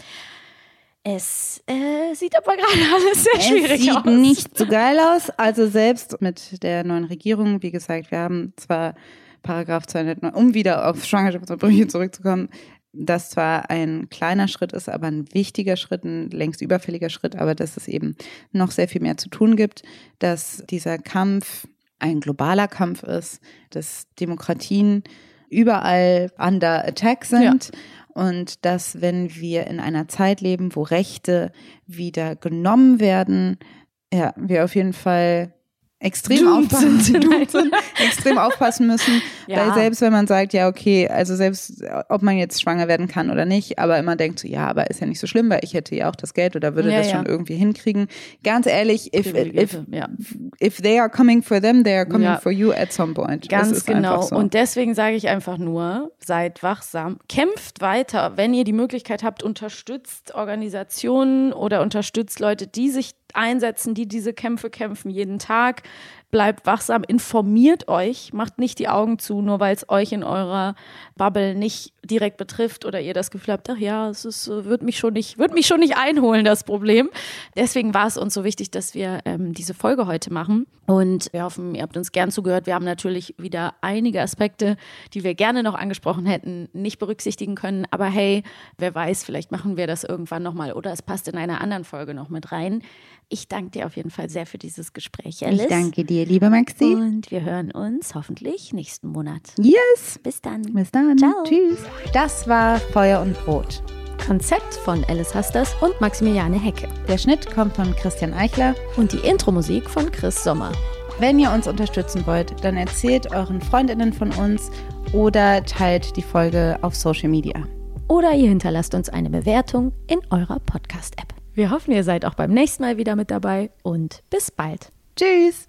S2: Es äh, sieht aber gerade alles sehr schwierig
S1: aus.
S2: Es
S1: sieht nicht so geil aus. Also selbst mit der neuen Regierung, wie gesagt, wir haben zwar Paragraph 209, um wieder auf Schwangerschaftsverbrüche zurückzukommen, das zwar ein kleiner Schritt ist, aber ein wichtiger Schritt, ein längst überfälliger Schritt, aber dass es eben noch sehr viel mehr zu tun gibt, dass dieser Kampf ein globaler Kampf ist, dass Demokratien überall under attack sind. Ja. Und dass, wenn wir in einer Zeit leben, wo Rechte wieder genommen werden, ja, wir auf jeden Fall extrem aufpassen, sind, extrem aufpassen müssen, ja. weil selbst wenn man sagt, ja okay, also selbst ob man jetzt schwanger werden kann oder nicht, aber immer denkt so, ja, aber ist ja nicht so schlimm, weil ich hätte ja auch das Geld oder würde ja, das ja. schon irgendwie hinkriegen. Ganz ehrlich, if, if, if they are coming for them, they are coming for you at some point.
S2: Ganz genau. So. Und deswegen sage ich einfach nur, seid wachsam, kämpft weiter, wenn ihr die Möglichkeit habt, unterstützt Organisationen oder unterstützt Leute, die sich einsetzen, die diese Kämpfe kämpfen jeden Tag bleibt wachsam, informiert euch, macht nicht die Augen zu, nur weil es euch in eurer Bubble nicht direkt betrifft oder ihr das Gefühl habt, ach ja, es ist, äh, wird mich schon nicht, wird mich schon nicht einholen, das Problem. Deswegen war es uns so wichtig, dass wir ähm, diese Folge heute machen. Und wir hoffen, ihr habt uns gern zugehört. Wir haben natürlich wieder einige Aspekte, die wir gerne noch angesprochen hätten, nicht berücksichtigen können. Aber hey, wer weiß, vielleicht machen wir das irgendwann nochmal oder es passt in einer anderen Folge noch mit rein. Ich danke dir auf jeden Fall sehr für dieses Gespräch, Alice.
S1: Ich danke dir, liebe Maxi.
S2: Und wir hören uns hoffentlich nächsten Monat.
S1: Yes.
S2: Bis dann.
S1: Bis dann.
S2: Ciao.
S1: Tschüss. Das war Feuer und Brot.
S2: Konzept von Alice Hasters und Maximiliane Hecke.
S1: Der Schnitt kommt von Christian Eichler.
S2: Und die Intro-Musik von Chris Sommer.
S1: Wenn ihr uns unterstützen wollt, dann erzählt euren Freundinnen von uns oder teilt die Folge auf Social Media.
S2: Oder ihr hinterlasst uns eine Bewertung in eurer Podcast-App. Wir hoffen, ihr seid auch beim nächsten Mal wieder mit dabei und bis bald.
S1: Tschüss.